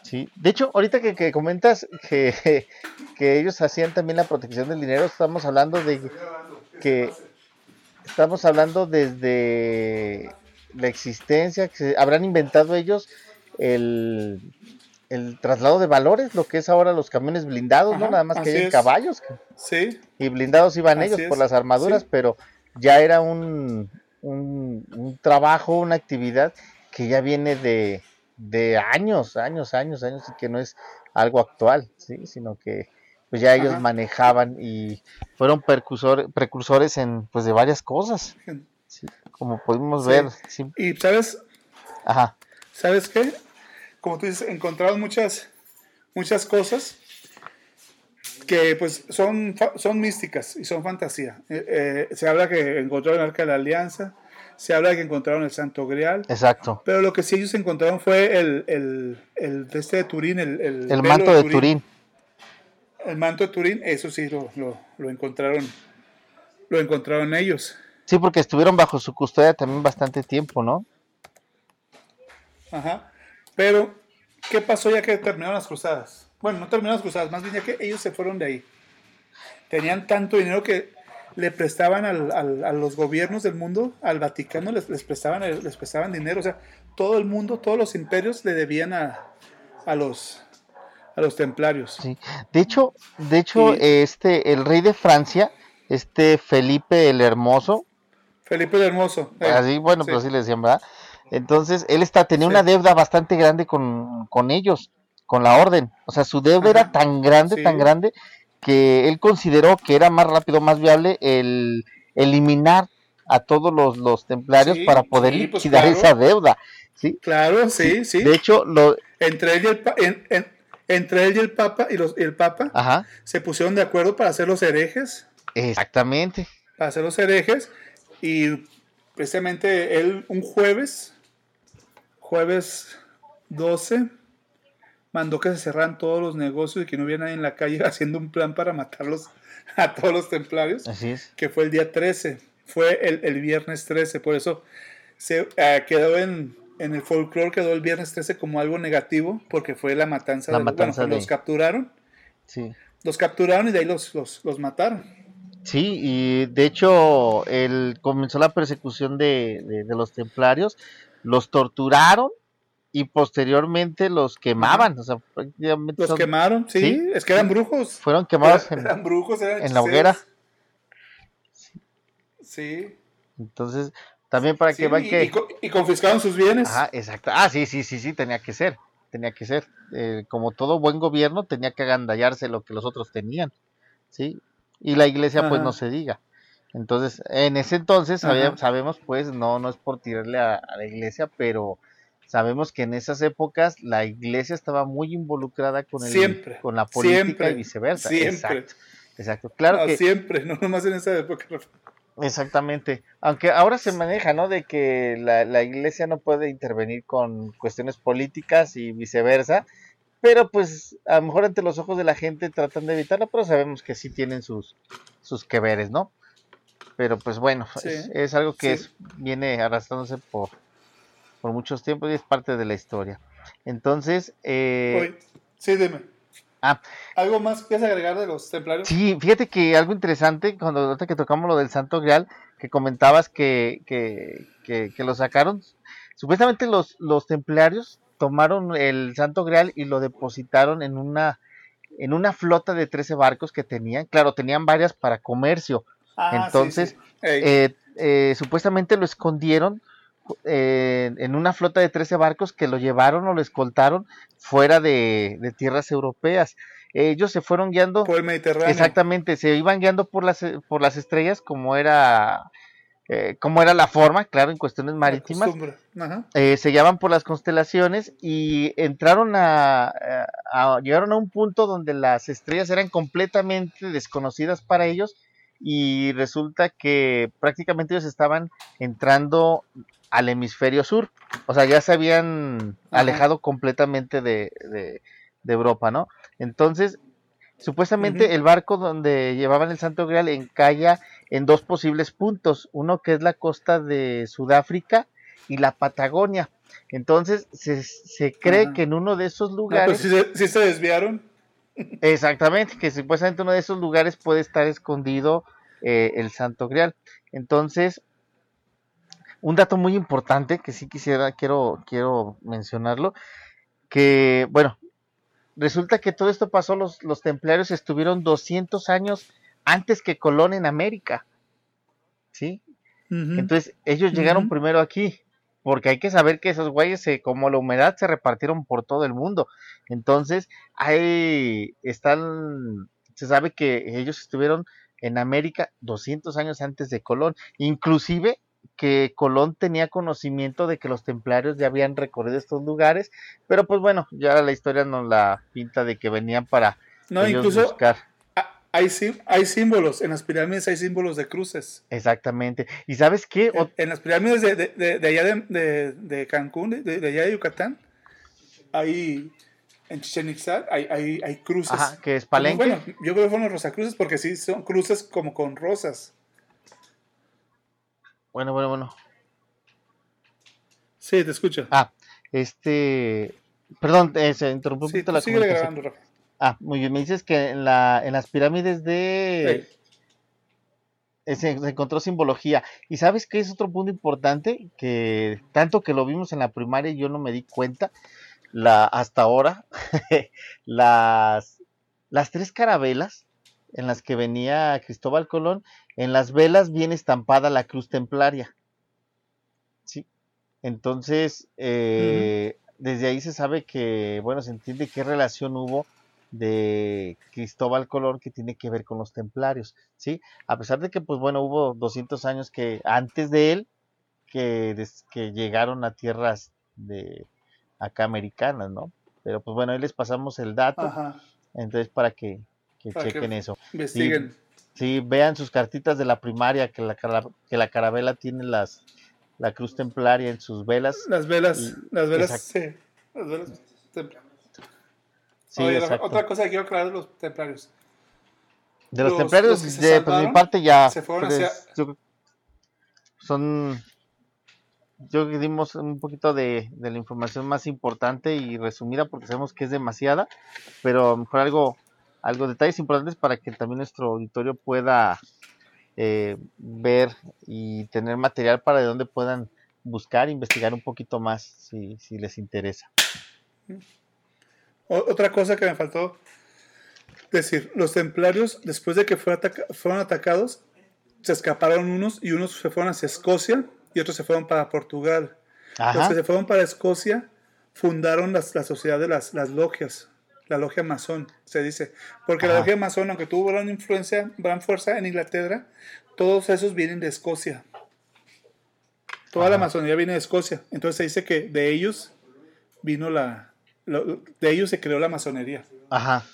Sí, de hecho, ahorita que, que comentas que, que ellos hacían también la protección del dinero, estamos hablando de que estamos hablando desde la existencia, que habrán inventado ellos el, el traslado de valores, lo que es ahora los camiones blindados, ¿no? Nada más que hay caballos. Sí, Y blindados iban Así ellos por las armaduras, sí. pero ya era un, un, un trabajo, una actividad que ya viene de, de años, años, años, años, y que no es algo actual, ¿sí? Sino que pues ya ellos Ajá. manejaban y fueron precursor, precursores en pues de varias cosas, ¿sí? Como pudimos Sí. ver, sí. y sabes, Ajá, ¿sabes qué? Como tú dices, encontraron muchas, muchas cosas que pues son, son místicas y son fantasía. Eh, eh, se habla que encontraron el Arca de la Alianza, se habla que encontraron el Santo Grial, exacto. pero lo que sí ellos encontraron fue el, el, el este de Turín, el, el, El manto de Turín. El manto de Turín, eso sí lo, lo, lo encontraron, lo encontraron ellos. Sí, porque estuvieron bajo su custodia también bastante tiempo, ¿no? Ajá. Pero, ¿qué pasó ya que terminaron las cruzadas? Bueno, no terminaron las cruzadas, más bien ya que ellos se fueron de ahí. Tenían tanto dinero que le prestaban al- al- a los gobiernos del mundo, al Vaticano les, les prestaban, les prestaban dinero. O sea, todo el mundo, todos los imperios le debían a, a los, a los templarios. Sí. De hecho, de hecho, este, el rey de Francia, este Felipe el Hermoso, Felipe el Hermoso. eh, así, bueno, sí. pues así le decían, ¿verdad? Entonces, él está, tenía una deuda bastante grande con, con ellos, con la orden. O sea, su deuda era tan grande, Sí. tan grande, que él consideró que era más rápido, más viable el eliminar a todos los, los templarios Sí, para poder sí, pues liquidar claro. esa deuda. ¿sí? Claro, sí, sí. De hecho, lo, Entre él y el, pa- en- en- entre él y el Papa y, los, y el Papa ajá, se pusieron de acuerdo para hacer los herejes. exactamente. para hacer los herejes y precisamente él un jueves, jueves 12, mandó que se cerraran todos los negocios y que no hubiera nadie en la calle haciendo un plan para matarlos a todos los templarios, Así es. que fue el día 13, fue el, el viernes 13, por eso se eh, quedó en, en el folclore, quedó el viernes 13 como algo negativo, porque fue la matanza, La de, matanza bueno, de- los capturaron, Sí. los capturaron y de ahí los, los, los mataron. Sí, y de hecho él comenzó la persecución de, de- de los templarios, los torturaron y posteriormente los quemaban, o sea, prácticamente Los son- quemaron, sí, Sí. es que eran brujos. fueron quemados en, eran brujos, eran en la hoguera. Sí. Entonces, también para sí, que vean y, que... y co- y confiscaron sus bienes. Ajá, exacto. Ah, sí, sí, sí, sí, tenía que ser, tenía que ser. Eh, como todo buen gobierno tenía que agandallarse lo que los otros tenían, ¿sí? Y la iglesia pues no se diga. Entonces, en ese entonces sabemos pues, no, no es por tirarle a, a la iglesia, pero sabemos que en esas épocas la iglesia estaba muy involucrada con el, Siempre, con la política siempre, y viceversa. siempre. Exacto. Exacto. Claro No, que siempre, no nomás en esa época. Exactamente. Aunque ahora se maneja, ¿no? De que la, la iglesia no puede intervenir con cuestiones políticas y viceversa. Pero pues a lo mejor ante los ojos de la gente tratan de evitarlo, pero sabemos que sí tienen sus, sus que veres, ¿no? Pero pues bueno, Sí. es, es algo que Sí. es, viene arrastrándose por, por muchos tiempos y es parte de la historia. Entonces, eh, Oye, sí, dime. ah, ¿Algo más quieres agregar de los templarios? Sí, fíjate que algo interesante, cuando que tocamos lo del Santo Grial, que comentabas que, que, que, que lo sacaron, supuestamente los, los templarios tomaron el Santo Grial y lo depositaron en una, en una flota de 13 barcos que tenían, claro, tenían varias para comercio, Ah, entonces, sí. Eh, eh, supuestamente lo escondieron eh, en una flota de 13 barcos que lo llevaron o lo escoltaron fuera de, de tierras europeas. Ellos se fueron guiando por el Mediterráneo. Exactamente, se iban guiando por las, por las estrellas como era, eh, como era la forma, claro, en cuestiones marítimas. Ajá. Eh, se guiaban por las constelaciones y entraron a, a- a- llegaron a un punto donde las estrellas eran completamente desconocidas para ellos y resulta que prácticamente ellos estaban entrando al hemisferio sur, o sea, ya se habían Ajá. alejado completamente de, de- de Europa, ¿no? Entonces, supuestamente el barco donde llevaban el Santo Grial encalla en dos posibles puntos, uno que es la costa de Sudáfrica y la Patagonia. Entonces, se, se cree que en uno de esos No, lugares, pues sí, se- sí se desviaron. exactamente, que supuestamente uno de esos lugares puede estar escondido eh, el Santo Grial. Entonces, un dato muy importante que sí quisiera, quiero, quiero mencionarlo, que, bueno, resulta que todo esto pasó, los, los templarios estuvieron 200 años antes que Colón en América. ¿Sí? Entonces, ellos llegaron primero aquí, porque hay que saber que esos güeyes, como la humedad, se repartieron por todo el mundo. Entonces, ahí están, se sabe que ellos estuvieron en América 200 años antes de Colón. Inclusive que Colón tenía conocimiento de que los templarios ya habían recorrido estos lugares, pero pues bueno, ya la historia nos la pinta de que venían para no, incluso buscar. Hay, hay símbolos, en las pirámides hay símbolos de cruces. Exactamente. ¿Y sabes qué? En, las pirámides de, de, allá de, de Cancún, de, allá de Yucatán, hay en Chichen Itza hay, hay, hay, cruces. Ajá, que es palenque. Bueno, yo creo que fueron los rosacruces porque sí son cruces como con rosas. Bueno, bueno, bueno. Sí, te escucho. Ah, este. Perdón, eh, se interrumpió un poquito la sigue grabando, Rafa. Ah, muy bien. Me dices que en, la, en las pirámides de. Eh, se, encontró simbología. ¿Y sabes qué es otro punto importante? Que tanto que lo vimos en la primaria yo no me di cuenta la, hasta ahora. las, las tres carabelas en las que venía Cristóbal Colón, en las velas viene estampada la cruz templaria. ¿Sí? Entonces, eh, desde ahí se sabe que, bueno, se entiende qué relación hubo de Cristóbal Colón que tiene que ver con los templarios, ¿sí? A pesar de que, pues bueno, hubo 200 años que antes de él, que, que llegaron a tierras de acá americanas, ¿no? Pero pues bueno, ahí les pasamos el dato, entonces para que que chequen eso. Investiguen. Sí, vean sus cartitas de la primaria, que la, que la carabela tiene las la cruz templaria en sus velas. Las velas, las velas, sí. Las velas templarias. Sí, otra cosa que quiero aclarar de los templarios. De los, templarios, de por mi parte ya. Se fueron hacia... son. Yo dimos un poquito de, de, la información más importante y resumida porque sabemos que es demasiada, pero mejor algo algo, detalles importantes para que también nuestro auditorio pueda eh, ver y tener material para de donde puedan buscar, investigar un poquito más si, si les interesa. Otra cosa que me faltó decir, los templarios, después de que fueron atacados, se escaparon unos y unos se fueron hacia Escocia y otros se fueron para Portugal. Los que se fueron para Escocia fundaron la, la sociedad de las, las logias, la logia masón, se dice. Porque la logia masón, aunque tuvo gran influencia, gran fuerza en Inglaterra, todos esos vienen de Escocia. Toda la masonería viene de Escocia. Entonces se dice que de ellos vino la. de ellos se creó la masonería. Ajá.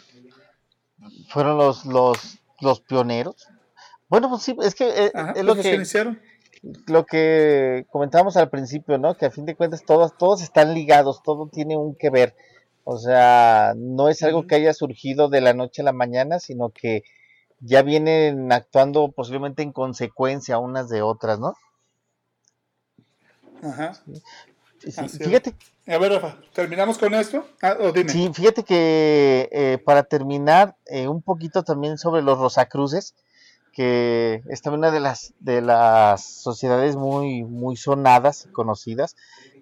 Fueron los, los, los pioneros. Bueno, pues sí, es que eh, es lo que, iniciaron. Lo que comentábamos al principio, ¿no? Que a fin de cuentas todos, todos están ligados, todo tiene un que ver. O sea, no es algo que haya surgido de la noche a la mañana, sino que ya vienen actuando posiblemente en consecuencia unas de otras, ¿no? Ajá. fíjate. A ver, Rafa, ¿terminamos con esto? Ah, dime. Sí, fíjate que eh, para terminar, eh, un poquito también sobre los Rosacruces, que es también una de las, de las sociedades muy, muy sonadas y conocidas.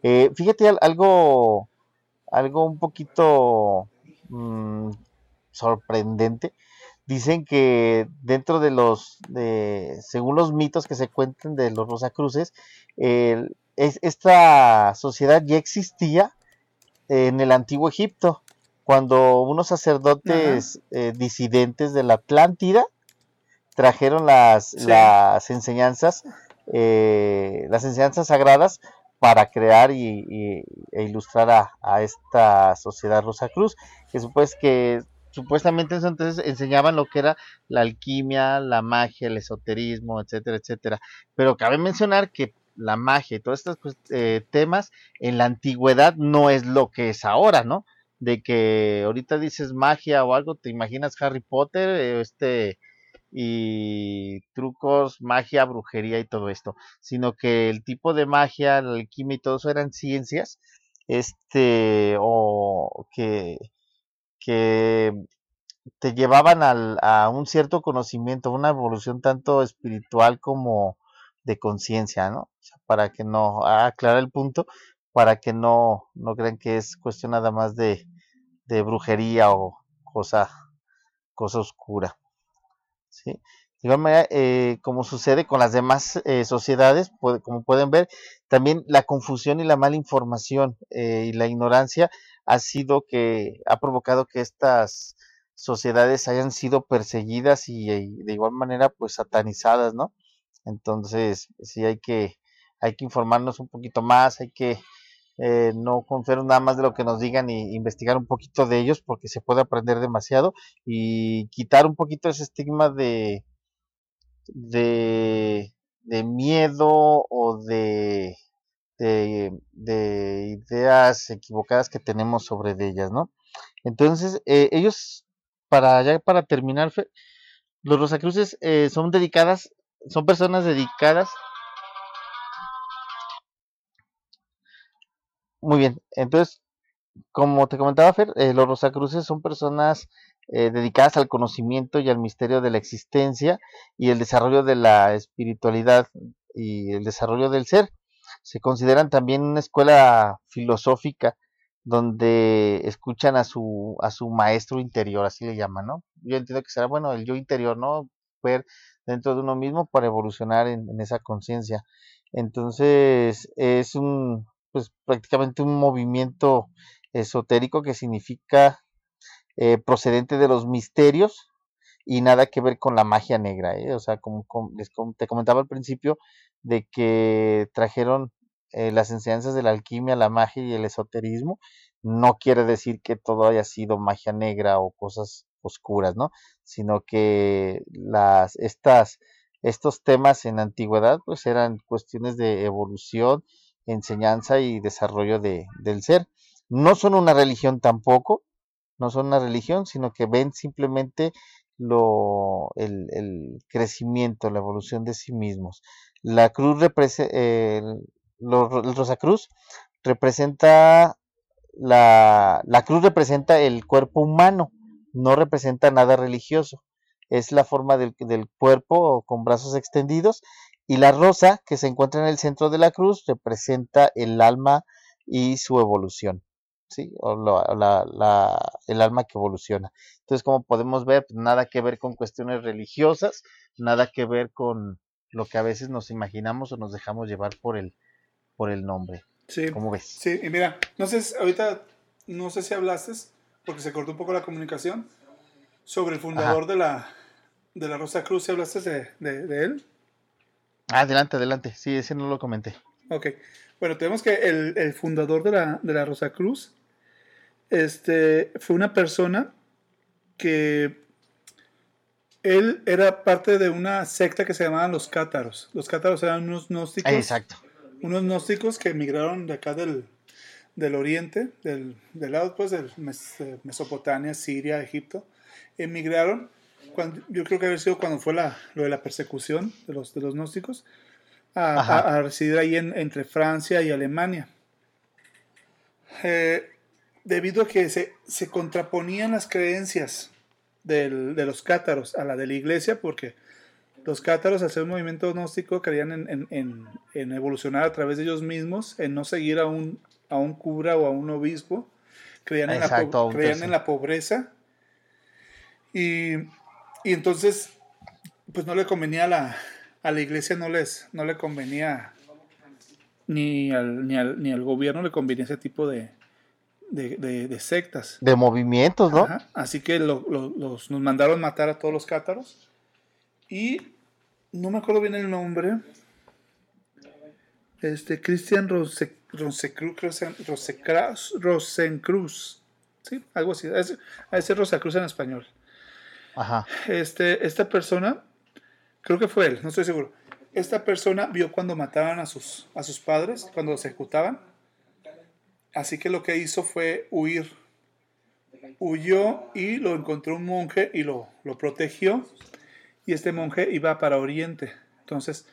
Eh, fíjate algo algo un poquito mm, sorprendente. Dicen que dentro de los, de, según los mitos que se cuentan de los Rosacruces, es, esta sociedad ya existía en el antiguo Egipto, cuando unos sacerdotes eh, disidentes de la Atlántida trajeron las, las enseñanzas, eh, las enseñanzas sagradas para crear y, e ilustrar a, esta sociedad Rosa Cruz, que, supos, que supuestamente entonces enseñaban lo que era la alquimia, la magia, el esoterismo, etcétera, etcétera. Pero cabe mencionar que la magia y todos estos pues, eh, temas en la antigüedad no es lo que es ahora, ¿no? De que ahorita dices magia o algo, te imaginas Harry Potter, este y trucos, magia, brujería y todo esto, sino que el tipo de magia, la alquimia y todo eso eran ciencias, este, o que, que te llevaban al, a un cierto conocimiento, una evolución tanto espiritual como de conciencia, ¿no? Para que no, aclarar el punto, para que no, no crean que es cuestión nada más de, de brujería o cosa, cosa oscura. ¿Sí? De igual manera, eh, como sucede con las demás eh, sociedades, como pueden ver, también la confusión y la mala información eh, y la ignorancia ha sido que ha provocado que estas sociedades hayan sido perseguidas y, de igual manera pues satanizadas, ¿no? Entonces, sí hay que hay que informarnos un poquito más, hay que eh, no confiar nada más de lo que nos digan y investigar un poquito de ellos porque se puede aprender demasiado y quitar un poquito ese estigma de de, miedo o de, de, de, ideas equivocadas que tenemos sobre ellas, ¿no? Entonces, eh, ellos, para ya para terminar, los Rosacruces eh, son dedicadas, son personas dedicadas Muy bien, entonces, como te comentaba Fer, eh, los Rosacruces son personas eh, dedicadas al conocimiento y al misterio de la existencia y el desarrollo de la espiritualidad y el desarrollo del ser. Se consideran también una escuela filosófica donde escuchan a su, a su maestro interior, así le llaman, ¿no? Yo entiendo que será, bueno, el yo interior, ¿no? Ver dentro de uno mismo para evolucionar en esa conciencia. Entonces, es un, pues prácticamente un movimiento esotérico que significa eh, procedente de los misterios y nada que ver con la magia negra, ¿eh? o sea, como, te comentaba al principio, de que trajeron eh, las enseñanzas de la alquimia, la magia y el esoterismo, no quiere decir que todo haya sido magia negra o cosas oscuras, ¿no? Sino que las, estas, estos temas en antigüedad, pues eran cuestiones de evolución enseñanza y desarrollo de, del ser. No son una religión tampoco, no son una religión, sino que ven simplemente lo, el, el crecimiento, la evolución de sí mismos. La cruz representa, el Rosacruz representa la, la cruz representa el cuerpo humano, no representa nada religioso. Es la forma del, del cuerpo con brazos extendidos y la rosa que se encuentra en el centro de la cruz representa el alma y su evolución, ¿sí? O el alma que evoluciona. Entonces, como podemos ver, pues, nada que ver con cuestiones religiosas, nada que ver con lo que a veces nos imaginamos o nos dejamos llevar por el, por el nombre. Sí. ¿Cómo ves? Sí, y mira, no sé, ahorita, no sé si hablaste, porque se cortó un poco la comunicación, sobre el fundador de la, de la Rosa Cruz, ¿si hablaste de, de él? Adelante, adelante. Sí, ese no lo comenté. Ok. Bueno, tenemos que el, fundador de la, de la Rosa Cruz este, fue una persona que él era parte de una secta que se llamaban los cátaros. Los cátaros eran unos gnósticos. Exacto. Unos gnósticos que emigraron de acá del, del oriente, del, del lado pues de Mesopotamia, Siria, Egipto. Emigraron yo creo que haber sido cuando fue la, lo de la persecución de los, de los gnósticos, a, residir ahí entre Francia y Alemania. Eh, debido a que se, se, contraponían las creencias del, de los cátaros a la de la iglesia, porque los cátaros, al ser un movimiento gnóstico, creían en, en, en, evolucionar a través de ellos mismos, en no seguir a un, a un cura o a un obispo, creían, en, la, creían en la pobreza. Y y entonces, pues no le convenía a la, a la iglesia, no, les, no le convenía, ni al, ni, al, ni al gobierno le convenía ese tipo de, de, sectas. De movimientos, ¿no? Así que los, nos mandaron matar a todos los cátaros. Y no me acuerdo bien el nombre. Este, Cristian Rosencruz, Rosencruz, ¿sí? Algo así. A ese Rosacruz en español. Ajá. Este, esta persona, creo que fue él, no estoy seguro. Esta persona vio cuando mataban a sus, a sus padres, cuando los ejecutaban. Así que lo que hizo fue huir. Huyó y lo encontró un monje y lo, lo protegió. Y este monje iba para Oriente. Entonces,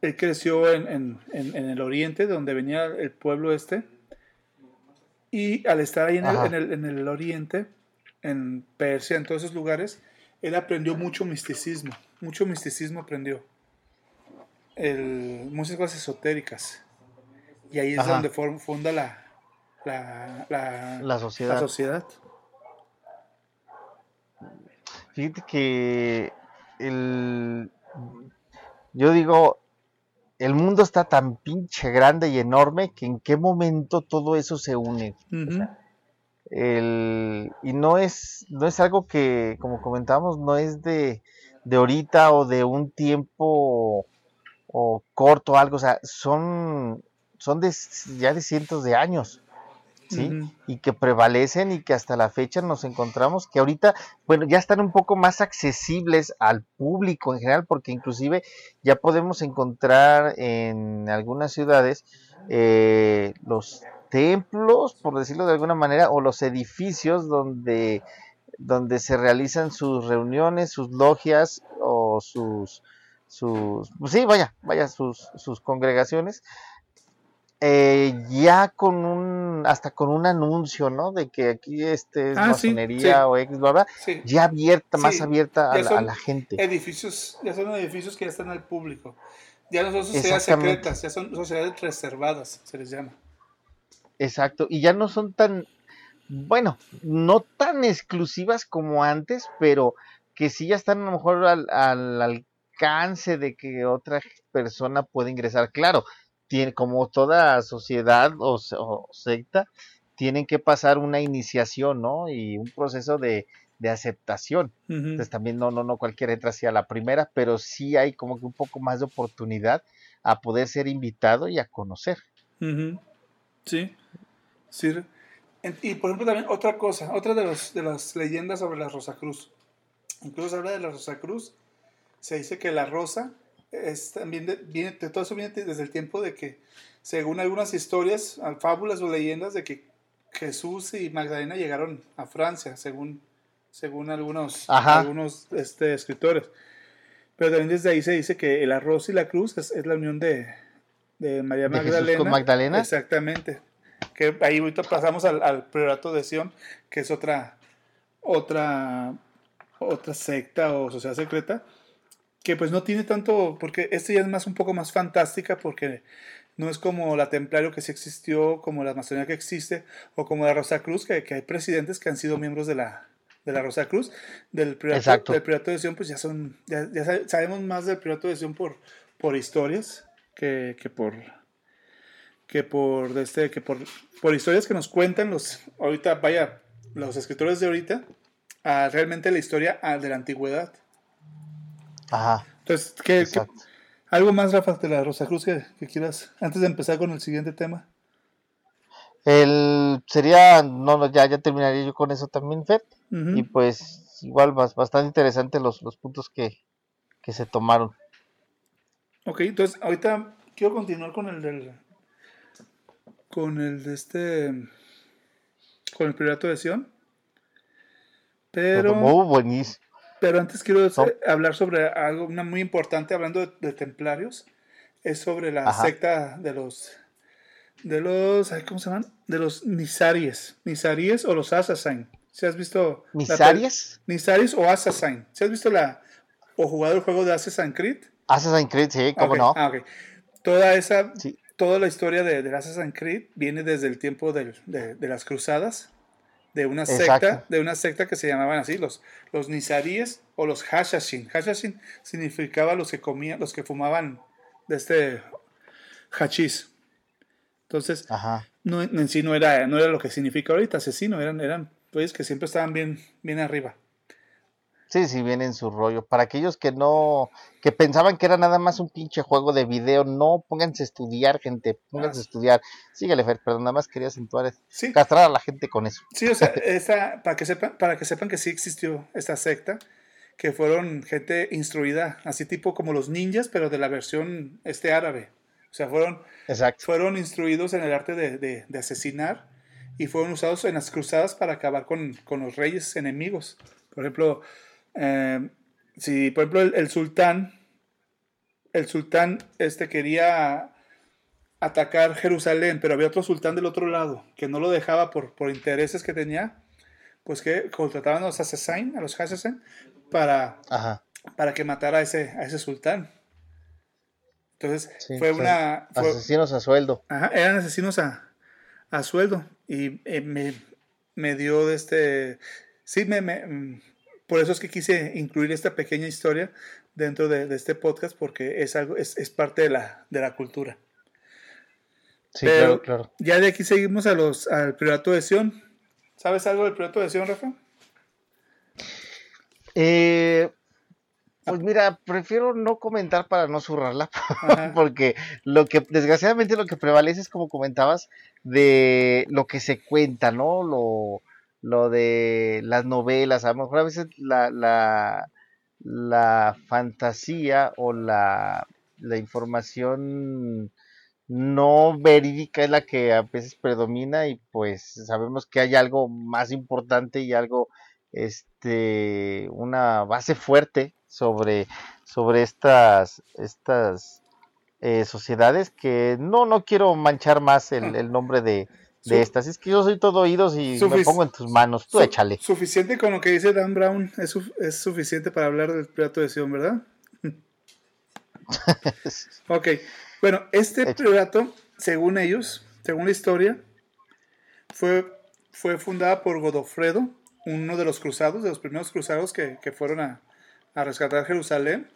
él creció en, en, en, el Oriente, donde venía el pueblo este. Y al estar ahí en el, en el Oriente, en Persia, en todos esos lugares, él aprendió mucho misticismo, mucho misticismo aprendió. El, muchas cosas esotéricas. Y ahí es donde funda la, la, la, La sociedad. la sociedad. Fíjate que el, yo digo, el mundo está tan pinche grande y enorme que en qué momento todo eso se une. Ujú, El, y no es, no es algo que, como comentábamos, no es de, de ahorita o de un tiempo o corto algo, o sea, son, son de, ya de cientos de años. ¿sí? y que prevalecen y que hasta la fecha nos encontramos que ahorita, bueno, ya están un poco más accesibles al público en general, porque inclusive ya podemos encontrar en algunas ciudades eh, los templos, por decirlo de alguna manera, o los edificios donde, donde se realizan sus reuniones, sus logias o sus, sus pues sí, vaya, vaya, sus, sus congregaciones, eh, ya con un, hasta con un anuncio, ¿no? De que aquí este es Ah, masonería sí. o X, bla, bla, Sí. ya abierta, más abierta a a la gente. Edificios, ya son edificios que ya están al público. Ya no son sociedades secretas, ya son sociedades reservadas, se les llama. Exacto, y ya no son tan, bueno, no tan exclusivas como antes, pero que sí ya están a lo mejor al, al alcance de que otra persona puede ingresar. Claro, tiene, como toda sociedad o, se- o secta, tienen que pasar una iniciación, ¿no? Y un proceso de, de aceptación. Entonces también no, no, no cualquiera entra así a la primera, pero sí hay como que un poco más de oportunidad a poder ser invitado y a conocer. Sí. Sí. Y por ejemplo también otra cosa, otra de, los, de las leyendas sobre la Rosacruz. Incluso se habla de la Rosacruz, se dice que la rosa es también de, viene, de todo eso viene desde el tiempo de que, según algunas historias, fábulas o leyendas, de que Jesús y Magdalena llegaron a Francia, según, según algunos, Ajá. algunos este, escritores. Pero también desde ahí se dice que el arroz y la cruz es, es la unión de, de María ¿De Jesús Magdalena. con Magdalena? Exactamente. Que ahí ahorita pasamos al, al priorato de Sion, que es otra, otra, otra secta o sociedad secreta, que pues no tiene tanto, porque este ya es más un poco más fantástica, porque no es como la Templario que sí existió, como la Masonería que existe, o como la Rosa Cruz, que, que hay presidentes que han sido miembros de la, de la Rosa Cruz, del priorato, del priorato de Sion, pues ya son, ya, ya sa- sabemos más del priorato de Sion por, por historias que, que por que por este que por, por historias que nos cuentan los ahorita vaya los escritores de ahorita a realmente la historia de la antigüedad Ajá, entonces ¿qué, qué- algo más Rafa de la Rosa Cruz que, que quieras antes de empezar con el siguiente tema El sería, no, no, ya, ya terminaría yo con eso también. Ujú. Y pues igual bas- bastante interesante los, los puntos que, que se tomaron. Ok, entonces ahorita quiero continuar con el del con el de este con el priorato de Sion pero Muy buenísimo. Pero antes quiero No. hablar sobre algo una muy importante, hablando de, de templarios, es sobre la Ajá. secta de los, de los, ¿cómo se llaman? De los Nisaries, Nisaries o los Assassin. ¿Si has visto? la pel- ¿Misarias? Nisaries o Assassin. ¿Si has visto la, o jugado el juego de Assassin's Creed? Assassin's Creed, sí, cómo Ok, no. ah. Toda esa, Sí. toda la historia de, del Assassin's Creed viene desde el tiempo del- de, de las cruzadas, de una secta, de una secta que se llamaban así, los, los Nizaríes o los Hashashin. Hashashin significaba los que comían, los que fumaban de este hachís. Entonces, Ajá. no, en sí no era, no era lo que significa ahorita asesino, eran, eran pues que siempre estaban bien, bien arriba. Sí, sí, viene en su rollo. Para aquellos que no, que pensaban que era nada más un pinche juego de video, no, pónganse a estudiar, gente, pónganse a estudiar. Síguele, Fer, pero nada más quería acentuar, Sí, castrar a la gente con eso. Sí, o sea, esa, para, que sepan, para que sepan que sí existió esta secta, que fueron gente instruida, así tipo como los ninjas, pero de la versión este árabe. O sea, fueron, Exacto. fueron instruidos en el arte de, de- de asesinar y fueron usados en las cruzadas para acabar con, con los reyes enemigos. Por ejemplo, eh, si por ejemplo el, el sultán, el sultán este quería atacar Jerusalén, pero había otro sultán del otro lado que no lo dejaba por, por intereses que tenía, pues que contrataban a los asesinos, a los Hassasin, para, Ajá. para que matara a ese, a ese sultán. Entonces Sí, fue sí. una... fue- Asesinos a sueldo. Ajá, eran asesinos a, a sueldo. Y eh, me, me, dio de este... Sí, me, me, por eso es que quise incluir esta pequeña historia dentro de, este podcast porque es algo es, es, parte de la, de la cultura. Sí, claro, claro. Ya de aquí seguimos a los, al priorato de Sion. ¿Sabes algo del priorato de Sion, Rafa? Eh, pues mira, prefiero no comentar para no zurrarla, porque lo que, desgraciadamente, lo que prevalece es, como comentabas, de lo que se cuenta, ¿no? Lo, lo de las novelas, a lo mejor a veces la, la, la fantasía o la, la información no verídica es la que a veces predomina y pues sabemos que hay algo más importante y algo este una base fuerte sobre sobre estas estas eh, sociedades que no no quiero manchar más el, el nombre de, de estas es que yo soy todo oídos y me pongo en tus manos tú échale suficiente con lo que dice Dan Brown es, es suficiente para hablar del plato de Sion verdad ok bueno, este priorato, según ellos, según la historia, fue, fue fundada por Godofredo, uno de los cruzados, de los primeros cruzados que, fueron a, rescatar Jerusalén.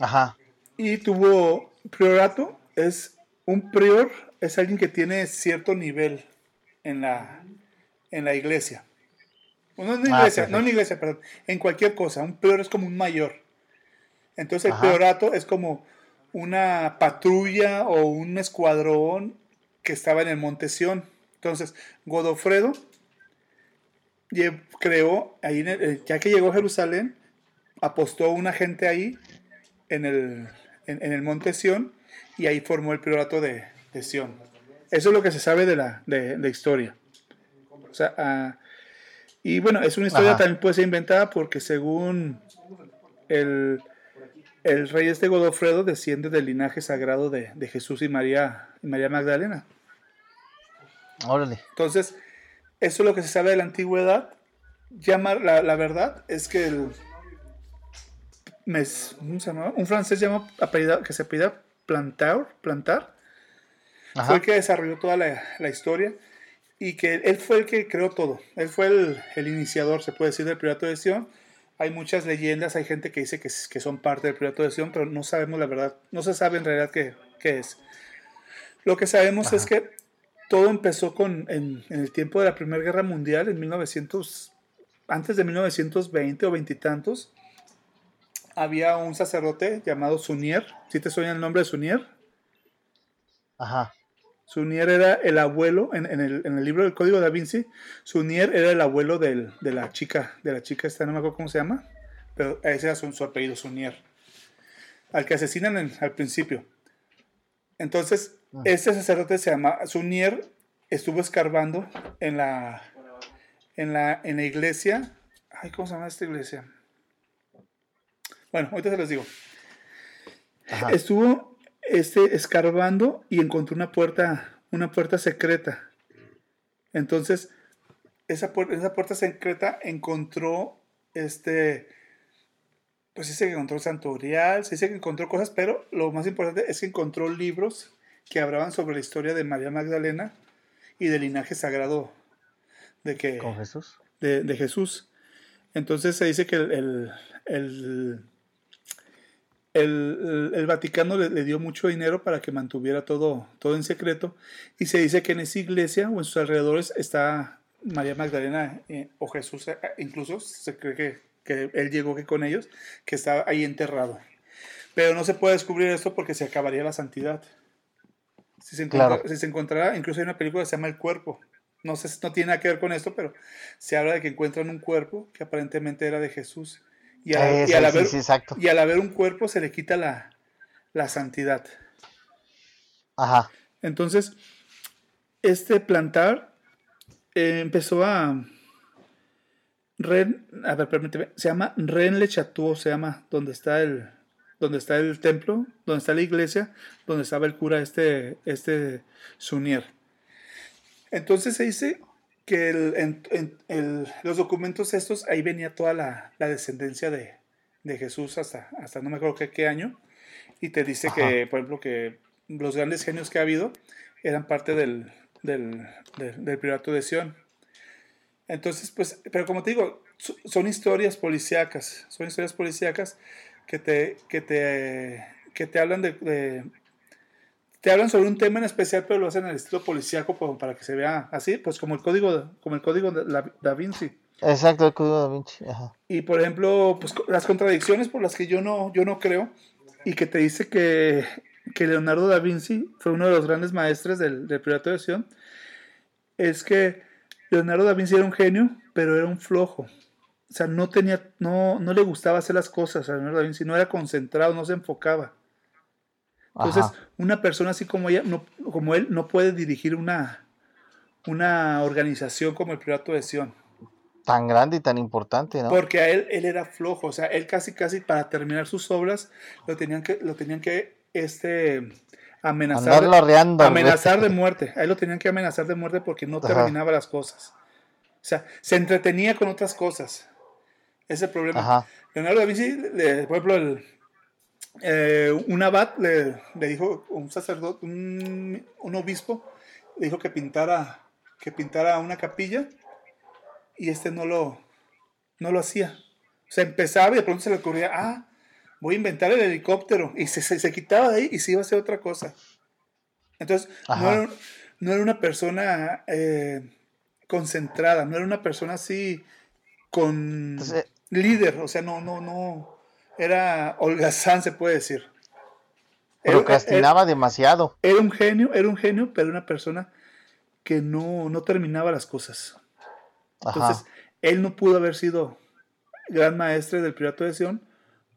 Ajá. Y tuvo priorato, es un prior, es alguien que tiene cierto nivel en la, en la iglesia. No en la ah, iglesia, no en iglesia, perdón, en cualquier cosa. Un prior es como un mayor. Entonces el priorato es como una patrulla o un escuadrón que estaba en el Monte Sión. Entonces, Godofredo creó, ahí eh, ya que llegó a Jerusalén, apostó una gente ahí en el, en, el Monte Sión y ahí formó el priorato de, de Sión. Eso es lo que se sabe de la de, historia. O sea, ah, y bueno, es una historia también puede ser inventada porque según el, el rey este Godofredo desciende del linaje sagrado de, Jesús y María, y María Magdalena. Órale. Entonces, eso es lo que se sabe de la antigüedad. Llama, la, verdad es que el, un francés llamó, que se apellida Plantar, Plantar fue el que desarrolló toda la, historia y que él fue el que creó todo. Él fue el, el iniciador, se puede decir, del Pirato de Sion hay muchas leyendas, hay gente que dice que, que son parte del proyecto de Sion, pero no sabemos la verdad, no se sabe en realidad qué, qué es. Lo que sabemos es que todo empezó con, en, el tiempo de la Primera Guerra Mundial, en 1900, antes de 1920 o veintitantos, había un sacerdote llamado Sunier, ¿sí te suena el nombre de Sunier? Ajá. Sunier era el abuelo, en, el, libro del Código da Vinci, Sunier era el abuelo de la chica, de la chica esta, no me acuerdo cómo se llama, pero ese era su, apellido, Sunier, al que asesinan al principio. Entonces, ah. este sacerdote se llama Sunier, estuvo escarbando en la, en la, en la iglesia, ay, ¿cómo se llama esta iglesia? Bueno, ahorita se los digo. Estuvo este, escarbando y encontró una puerta, una puerta secreta. Entonces, esa, puerta, esa puerta secreta encontró este, pues dice que encontró santorial, se dice que encontró cosas, pero lo más importante es que encontró libros que hablaban sobre la historia de María Magdalena y del linaje sagrado de que ¿Con Jesús? De, Jesús. Entonces se dice que el el, Vaticano le, dio mucho dinero para que mantuviera todo, todo en secreto y se dice que en esa iglesia o en sus alrededores está María Magdalena eh, o Jesús, eh, incluso se cree que, que, él llegó que con ellos, que está ahí enterrado. Pero no se puede descubrir esto porque se acabaría la santidad. Si se, si se encontrará, incluso hay una película que se llama El Cuerpo. No, sé, no tiene nada que ver con esto, pero se habla de que encuentran un cuerpo que aparentemente era de Jesús y, al, haber, un cuerpo se le quita la, santidad. Ajá. Entonces, este plantar eh, empezó a... Ren, a ver, permíteme, se llama Ren Le Chateau, se llama, donde está el, donde está el templo, donde está la iglesia, donde estaba el cura este, este Sunier. Entonces se dice que en, los documentos estos, ahí venía toda la, descendencia de, Jesús hasta, hasta no me acuerdo qué, qué año, y te dice que, por ejemplo, que los grandes genios que ha habido eran parte del, del, del, del Priorato de Sion. Entonces, pues, pero como te digo, so- son historias policíacas, son historias policíacas que te, que te, que te hablan de, de- te hablan sobre un tema en especial, pero lo hacen en el estilo policíaco como para que se vea así, pues como el código, como el código de la- Da Vinci. Exacto, el código da Vinci. Ajá. Y por ejemplo, pues las contradicciones por las que yo no, yo no creo, y que te dice que, que Leonardo da Vinci fue uno de los grandes maestres del, del Priorato de Sion, es que Leonardo da Vinci era un genio, pero era un flojo. O sea, no tenía, no, no le gustaba hacer las cosas a Leonardo da Vinci, no era concentrado, no se enfocaba. Entonces, Ajá. una persona así como ella, no, como él, no puede dirigir una, una organización como el Priorato de Sion. Tan grande y tan importante, ¿no? Porque a él, él era flojo, o sea, él casi, casi para terminar sus obras lo tenían que, lo tenían que, este, amenazar, de, amenazar de muerte. A él lo tenían que amenazar de muerte porque no Ajá. terminaba las cosas. O sea, se entretenía con otras cosas. Ese problema. Ajá. Leonardo da Vinci, por ejemplo, el, eh, un abad le, le dijo, un sacerdote, un, un obispo, le dijo que pintara, que pintara una capilla y este no lo, no lo hacía. O sea, empezaba y de pronto se le ocurría, ah, voy a inventar el helicóptero. Y se, se, se quitaba de ahí y se iba a hacer otra cosa. Entonces, no era, no era una persona eh, concentrada, no era una persona así con Entonces, líder, o sea, no, no, no, era holgazán, se puede decir. Era- procrastinaba demasiado. Era, era un genio, era un genio, pero una persona que no, no terminaba las cosas. Ajá. Entonces, él no pudo haber sido gran maestre del Priorato de Sion,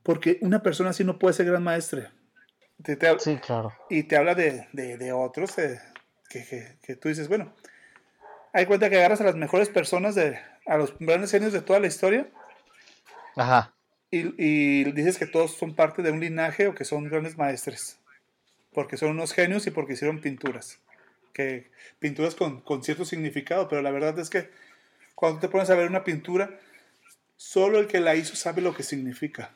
porque una persona así no puede ser gran maestre. Te- te- Sí, claro. y te habla de, de- de otros eh, que, que- que tú dices, bueno, hay cuenta que agarras a las mejores personas, de, a los grandes genios de toda la historia, Ajá. Y, y dices que todos son parte de un linaje o que son grandes maestres, porque son unos genios y porque hicieron pinturas, que pinturas con, con cierto significado, pero la verdad es que cuando te pones a ver una pintura, solo el que la hizo sabe lo que significa.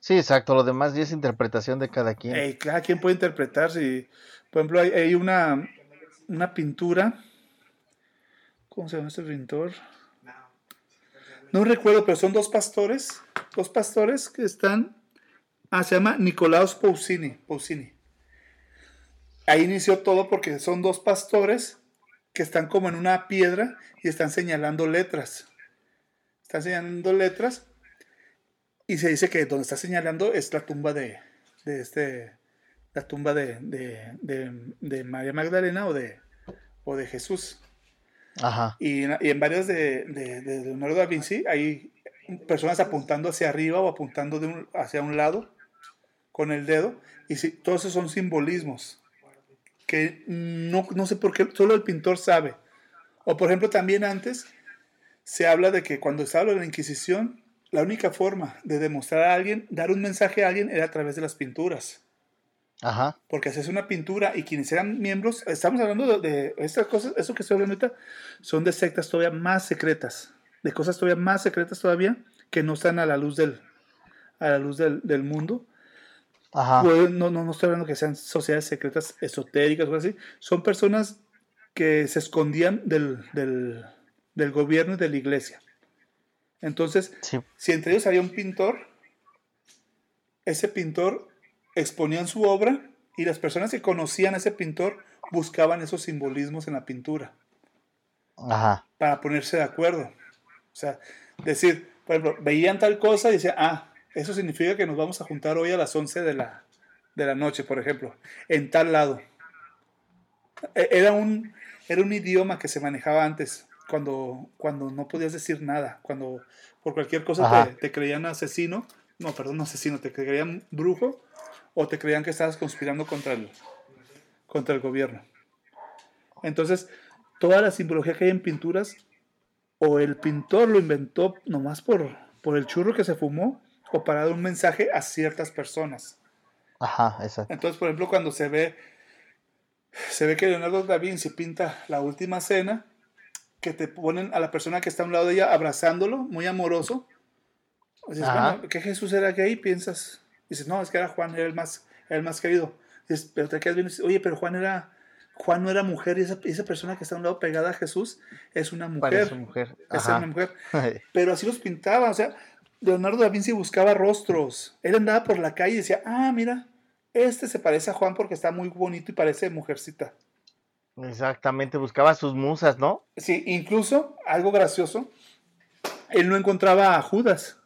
Sí, exacto. Lo demás ya es interpretación de cada quien. Eh, cada quien puede interpretar, si, por ejemplo, hay, hay una, una pintura, ¿cómo se llama este pintor? No recuerdo, pero son dos pastores, dos pastores que están, ah, se llama Nicolaus Pausini, Pausini. Ahí inició todo porque son dos pastores que están como en una piedra y están señalando letras. Están señalando letras y se dice que donde está señalando es la tumba de, de este, la tumba de, de, de- María Magdalena o de, o de Jesús. Ajá. Y y en varias de, de, de Leonardo da Vinci hay personas apuntando hacia arriba o apuntando de un- hacia un lado con el dedo. Y sí, todos esos son simbolismos que no, no sé por qué, solo el pintor sabe. O por ejemplo, también antes se habla de que cuando se habla de la Inquisición, la única forma de demostrar a alguien, dar un mensaje a alguien, era a través de las pinturas. Ajá. Porque haces una pintura y quienes eran miembros, estamos hablando de, de estas cosas, eso que estoy hablando ahorita, son de sectas todavía más secretas, de cosas todavía más secretas todavía, que no están a la luz del, a la luz del, del mundo. Ajá. Pues, no, no, no estoy hablando que sean sociedades secretas esotéricas o algo así, son personas que se escondían del, del, del gobierno y de la iglesia. Entonces, Sí. si entre ellos había un pintor, ese pintor exponían su obra y las personas que conocían a ese pintor buscaban esos simbolismos en la pintura Ajá. para ponerse de acuerdo. O sea, decir, por ejemplo, veían tal cosa y decían, ah, eso significa que nos vamos a juntar hoy a las 11 de la, de la noche, por ejemplo, en tal lado. E- Era un, era un idioma que se manejaba antes, cuando, cuando no podías decir nada, cuando por cualquier cosa te, te creían asesino, no, perdón, no asesino, te creían brujo o te creían que estabas conspirando contra el, contra el gobierno. Entonces, toda la simbología que hay en pinturas, o el pintor lo inventó nomás por, por el churro que se fumó, o para dar un mensaje a ciertas personas. Ajá. Exacto. Entonces, por ejemplo, cuando se ve, se ve que Leonardo da Vinci pinta la última cena, que te ponen a la persona que está a un lado de ella abrazándolo, muy amoroso. Ajá. bueno, ¿qué Jesús era gay? Piensas. Dices, no, es que era Juan, era el más, era el más querido. Dices, pero te quedas viendo y dices, oye, pero Juan era, Juan no era mujer y esa, esa persona que está a un lado pegada a Jesús es una mujer. Parece mujer. Es una mujer. Pero así los pintaba, o sea, Leonardo da Vinci buscaba rostros. Él andaba por la calle y decía, ah, mira, este se parece a Juan porque está muy bonito y parece mujercita. Exactamente, buscaba sus musas, ¿no? Sí, incluso, algo gracioso, él no encontraba a Judas.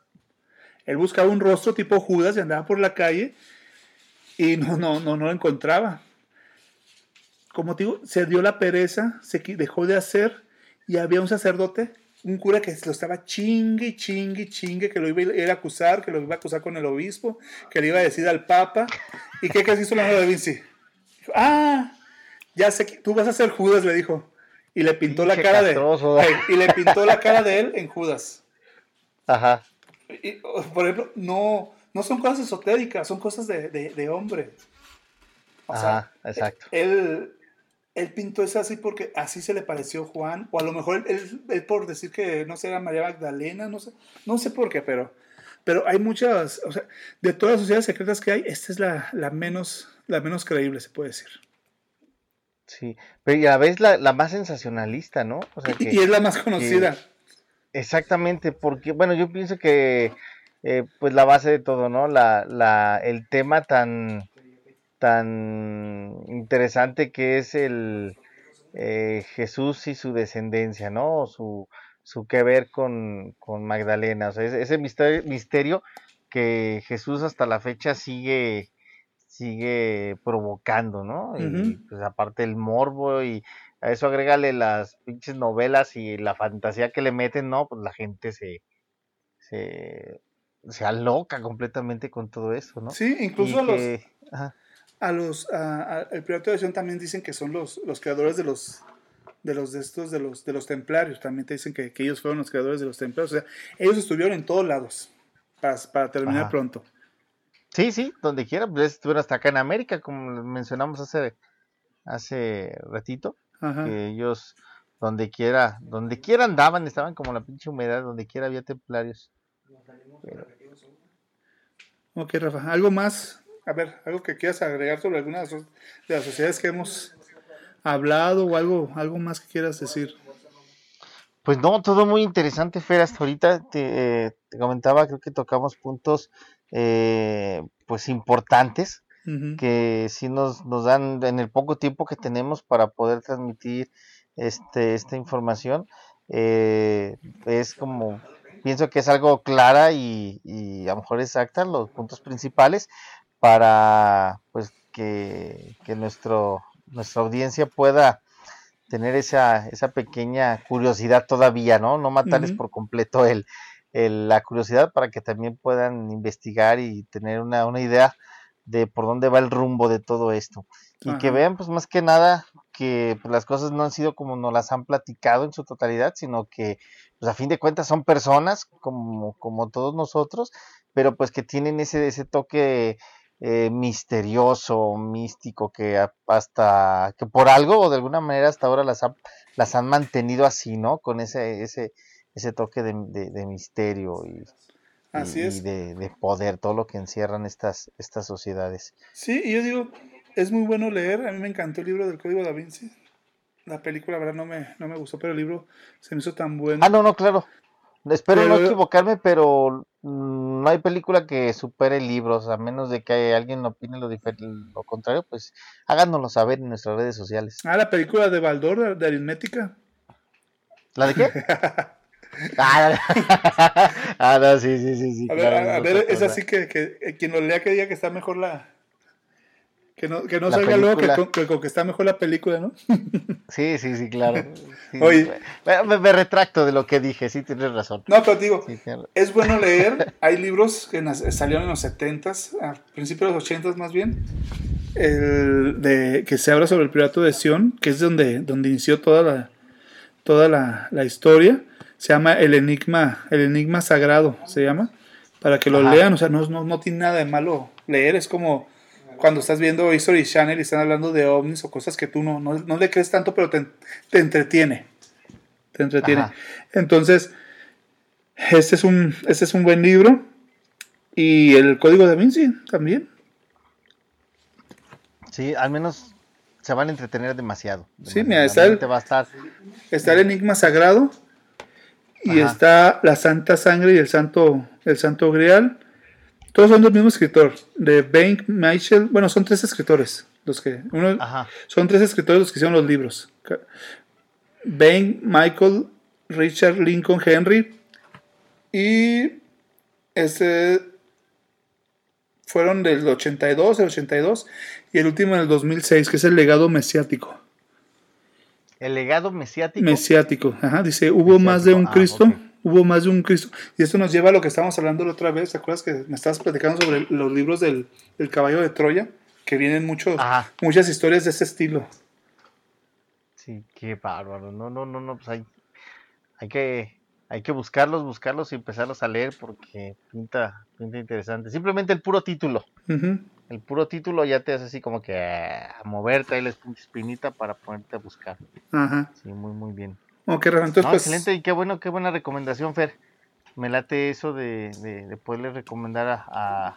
Él buscaba un rostro tipo Judas y andaba por la calle y no, no, no, no lo encontraba. Como te digo, se dio la pereza, se dejó de hacer y había un sacerdote, un cura que lo estaba chingue, chingue, chingue, que lo iba a ir a acusar, que lo iba a acusar con el obispo, que le iba a decir al papa. ¿Y qué que hizo Leonardo da Vinci? Dijo, ah, ya sé que tú vas a ser Judas, le dijo. Y le pintó la cara de... ¿verdad? y le pintó la cara de él en Judas. Ajá. Y, por ejemplo, no, no son cosas esotéricas, son cosas de, de- de hombre. O sea, Ajá, exacto. él, él pintó eso así porque así se le pareció Juan, o a lo mejor él, él- él por decir que no sé, era María Magdalena, no sé, no sé por qué, pero, pero hay muchas, o sea, de todas las sociedades secretas que hay, esta es la, la menos, la menos creíble, se puede decir. Sí. Pero y a la vez la, la más sensacionalista, ¿no? O sea que. y es la más conocida. Exactamente, porque, bueno, yo pienso que, eh, pues la base de todo, ¿no? La, la, el tema tan, tan interesante que es el eh, Jesús y su descendencia, ¿no? O Su, su que ver con, con Magdalena, o sea, ese, ese misterio, misterio que Jesús hasta la fecha sigue, sigue provocando, ¿no? Y pues aparte el morbo y a eso agrégale las pinches novelas y la fantasía que le meten, ¿no? Pues la gente se, se, se aloca completamente con todo eso, ¿no? Sí, incluso a los, ajá, a los a- el Priorato de Sion también dicen que son los, los creadores de los de los de estos de los de los templarios también te dicen que, que ellos fueron los creadores de los templarios o sea ellos estuvieron en todos lados para, para terminar Ajá. pronto Sí, sí, donde quiera, pues estuvieron hasta acá en América, como mencionamos hace, hace ratito, Ajá. que ellos donde quiera, donde quiera andaban, estaban como la pinche humedad, donde quiera había templarios. Pero- ok Rafa algo más a ver algo que quieras agregar sobre alguna de las so- de las sociedades que hemos hablado o algo algo más que quieras decir Pues no, todo muy interesante, Fer. Hasta ahorita te, eh, te comentaba, creo que tocamos puntos eh, pues importantes Que sí nos, nos dan en el poco tiempo que tenemos para poder transmitir este, esta información. eh, es como, pienso que es algo clara y, y a lo mejor exacta, los puntos principales para pues que, que nuestro, nuestra audiencia pueda tener esa, esa pequeña curiosidad todavía, ¿no? No matarles por completo el, el- la curiosidad para que también puedan investigar y tener una, una idea de por dónde va el rumbo de todo esto. Y que vean, pues más que nada, que pues, las cosas no han sido como nos las han platicado en su totalidad, sino que, pues a fin de cuentas, son personas como, como todos nosotros, pero pues que tienen ese, ese toque eh, misterioso, místico, que hasta, que por algo o de alguna manera hasta ahora las, ha- las han mantenido así, ¿no? Con ese, ese, ese toque de, de- de misterio y, así y- y es de, de poder, todo lo que encierran estas, estas sociedades. Sí, y yo digo, es muy bueno leer. A mí me encantó el libro del Código da Vinci. La película, la verdad, no me, no me gustó, pero el libro se me hizo tan bueno. Ah, no, no, claro. Espero no equivocarme, pero mm, no hay película que supere libros, a menos de que alguien opine lo, lo contrario, pues háganoslo saber en nuestras redes sociales. Ah, la película de Baldor, de, de aritmética. ¿La de qué? ah, ah, no, sí, sí, sí, sí. A ver, claro, a, ver, es así que, que eh, quien lo lea que diga que está mejor la... Que no, que no La salga luego que que que está mejor la película, ¿no? Sí, sí, sí, claro. Sí, Oye. me, me- me retracto de lo que dije, sí, tienes razón. No, pero digo, Sí, es bueno leer. Hay libros que nas- salieron en los 70s, a principios de los 80s más bien, el de, que se habla sobre el pirata de Sion, que es donde, donde inició toda la, toda la, la historia. Se llama El Enigma, El Enigma Sagrado, se llama, para que lo Ajá. lean. O sea, no, no, no tiene nada de malo leer, es como cuando estás viendo History Channel y están hablando de ovnis o cosas que tú no, no, no le crees tanto, pero te, te entretiene. Te entretiene. Ajá. Entonces, este es un, este es un buen libro. Y el Código da Vinci también. Sí, al menos se van a entretener demasiado. Sí, mira, está el- va a estar Está el enigma sagrado y Ajá. está la Santa Sangre y el Santo, el Santo Grial. Todos son del mismo escritor, de Bank Michael. Bueno, son tres escritores. Los que, uno, Ajá. son tres escritores los que hicieron los libros. Bain, Michael, Richard Lincoln Henry. Y este fueron del 82, el 82 y el último en el 2006, que es el legado mesiático. El legado mesiático. Mesiático, ajá, dice, hubo más de un Ah, Cristo, hubo más de un Cristo. Y esto nos lleva a lo que estábamos hablando la otra vez, ¿te acuerdas que me estabas platicando sobre los libros del, del caballo de Troya? Que vienen muchos, Ajá. muchas historias de ese estilo. Sí, qué bárbaro. No, no, no, no, pues hay, hay que, hay que buscarlos, buscarlos y empezarlos a leer porque pinta, pinta interesante. Simplemente el puro título. El puro título ya te hace así como que ah, a moverte ahí la espinita para ponerte a buscar. Ajá. Sí, muy, muy bien. Ok, entonces No, pues... excelente y qué bueno, qué buena recomendación, Fer. Me late eso de, de, de poderle recomendar a, a-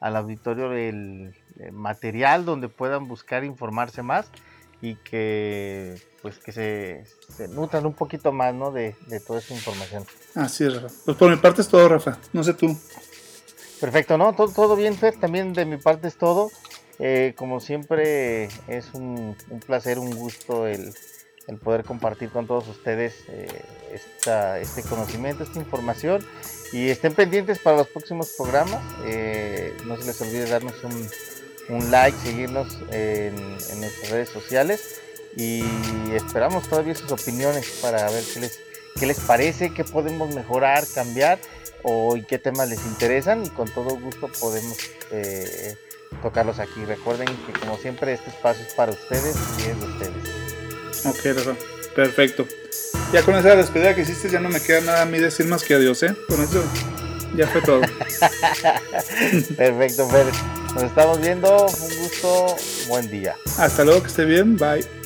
al auditorio el, eh, material donde puedan buscar informarse más y que pues que se, se nutran un poquito más ¿no? de, de toda esa información. Así es, Rafa. Pues por mi parte es todo, Rafa. No sé tú. Perfecto, ¿no? Todo, todo bien, Fer. También de mi parte es todo. Eh, como siempre, es un, un placer, un gusto el, el poder compartir con todos ustedes eh, esta, este conocimiento, esta información. Y estén pendientes para los próximos programas. Eh, no se les olvide darnos un, un like, seguirnos en, nuestras redes sociales. Y esperamos todavía sus opiniones para ver qué les, qué les parece, qué podemos mejorar, cambiar o y qué temas les interesan y con todo gusto podemos eh, tocarlos aquí. Recuerden que como siempre este espacio es para ustedes y es de ustedes. Ok, Rafa. Perfecto. Ya con esa despedida que hiciste ya no me queda nada a mí decir más que adiós, ¿eh? Con eso ya fue todo. Perfecto, Fer. Nos estamos viendo. Un gusto. Buen día. Hasta luego, que esté bien. Bye.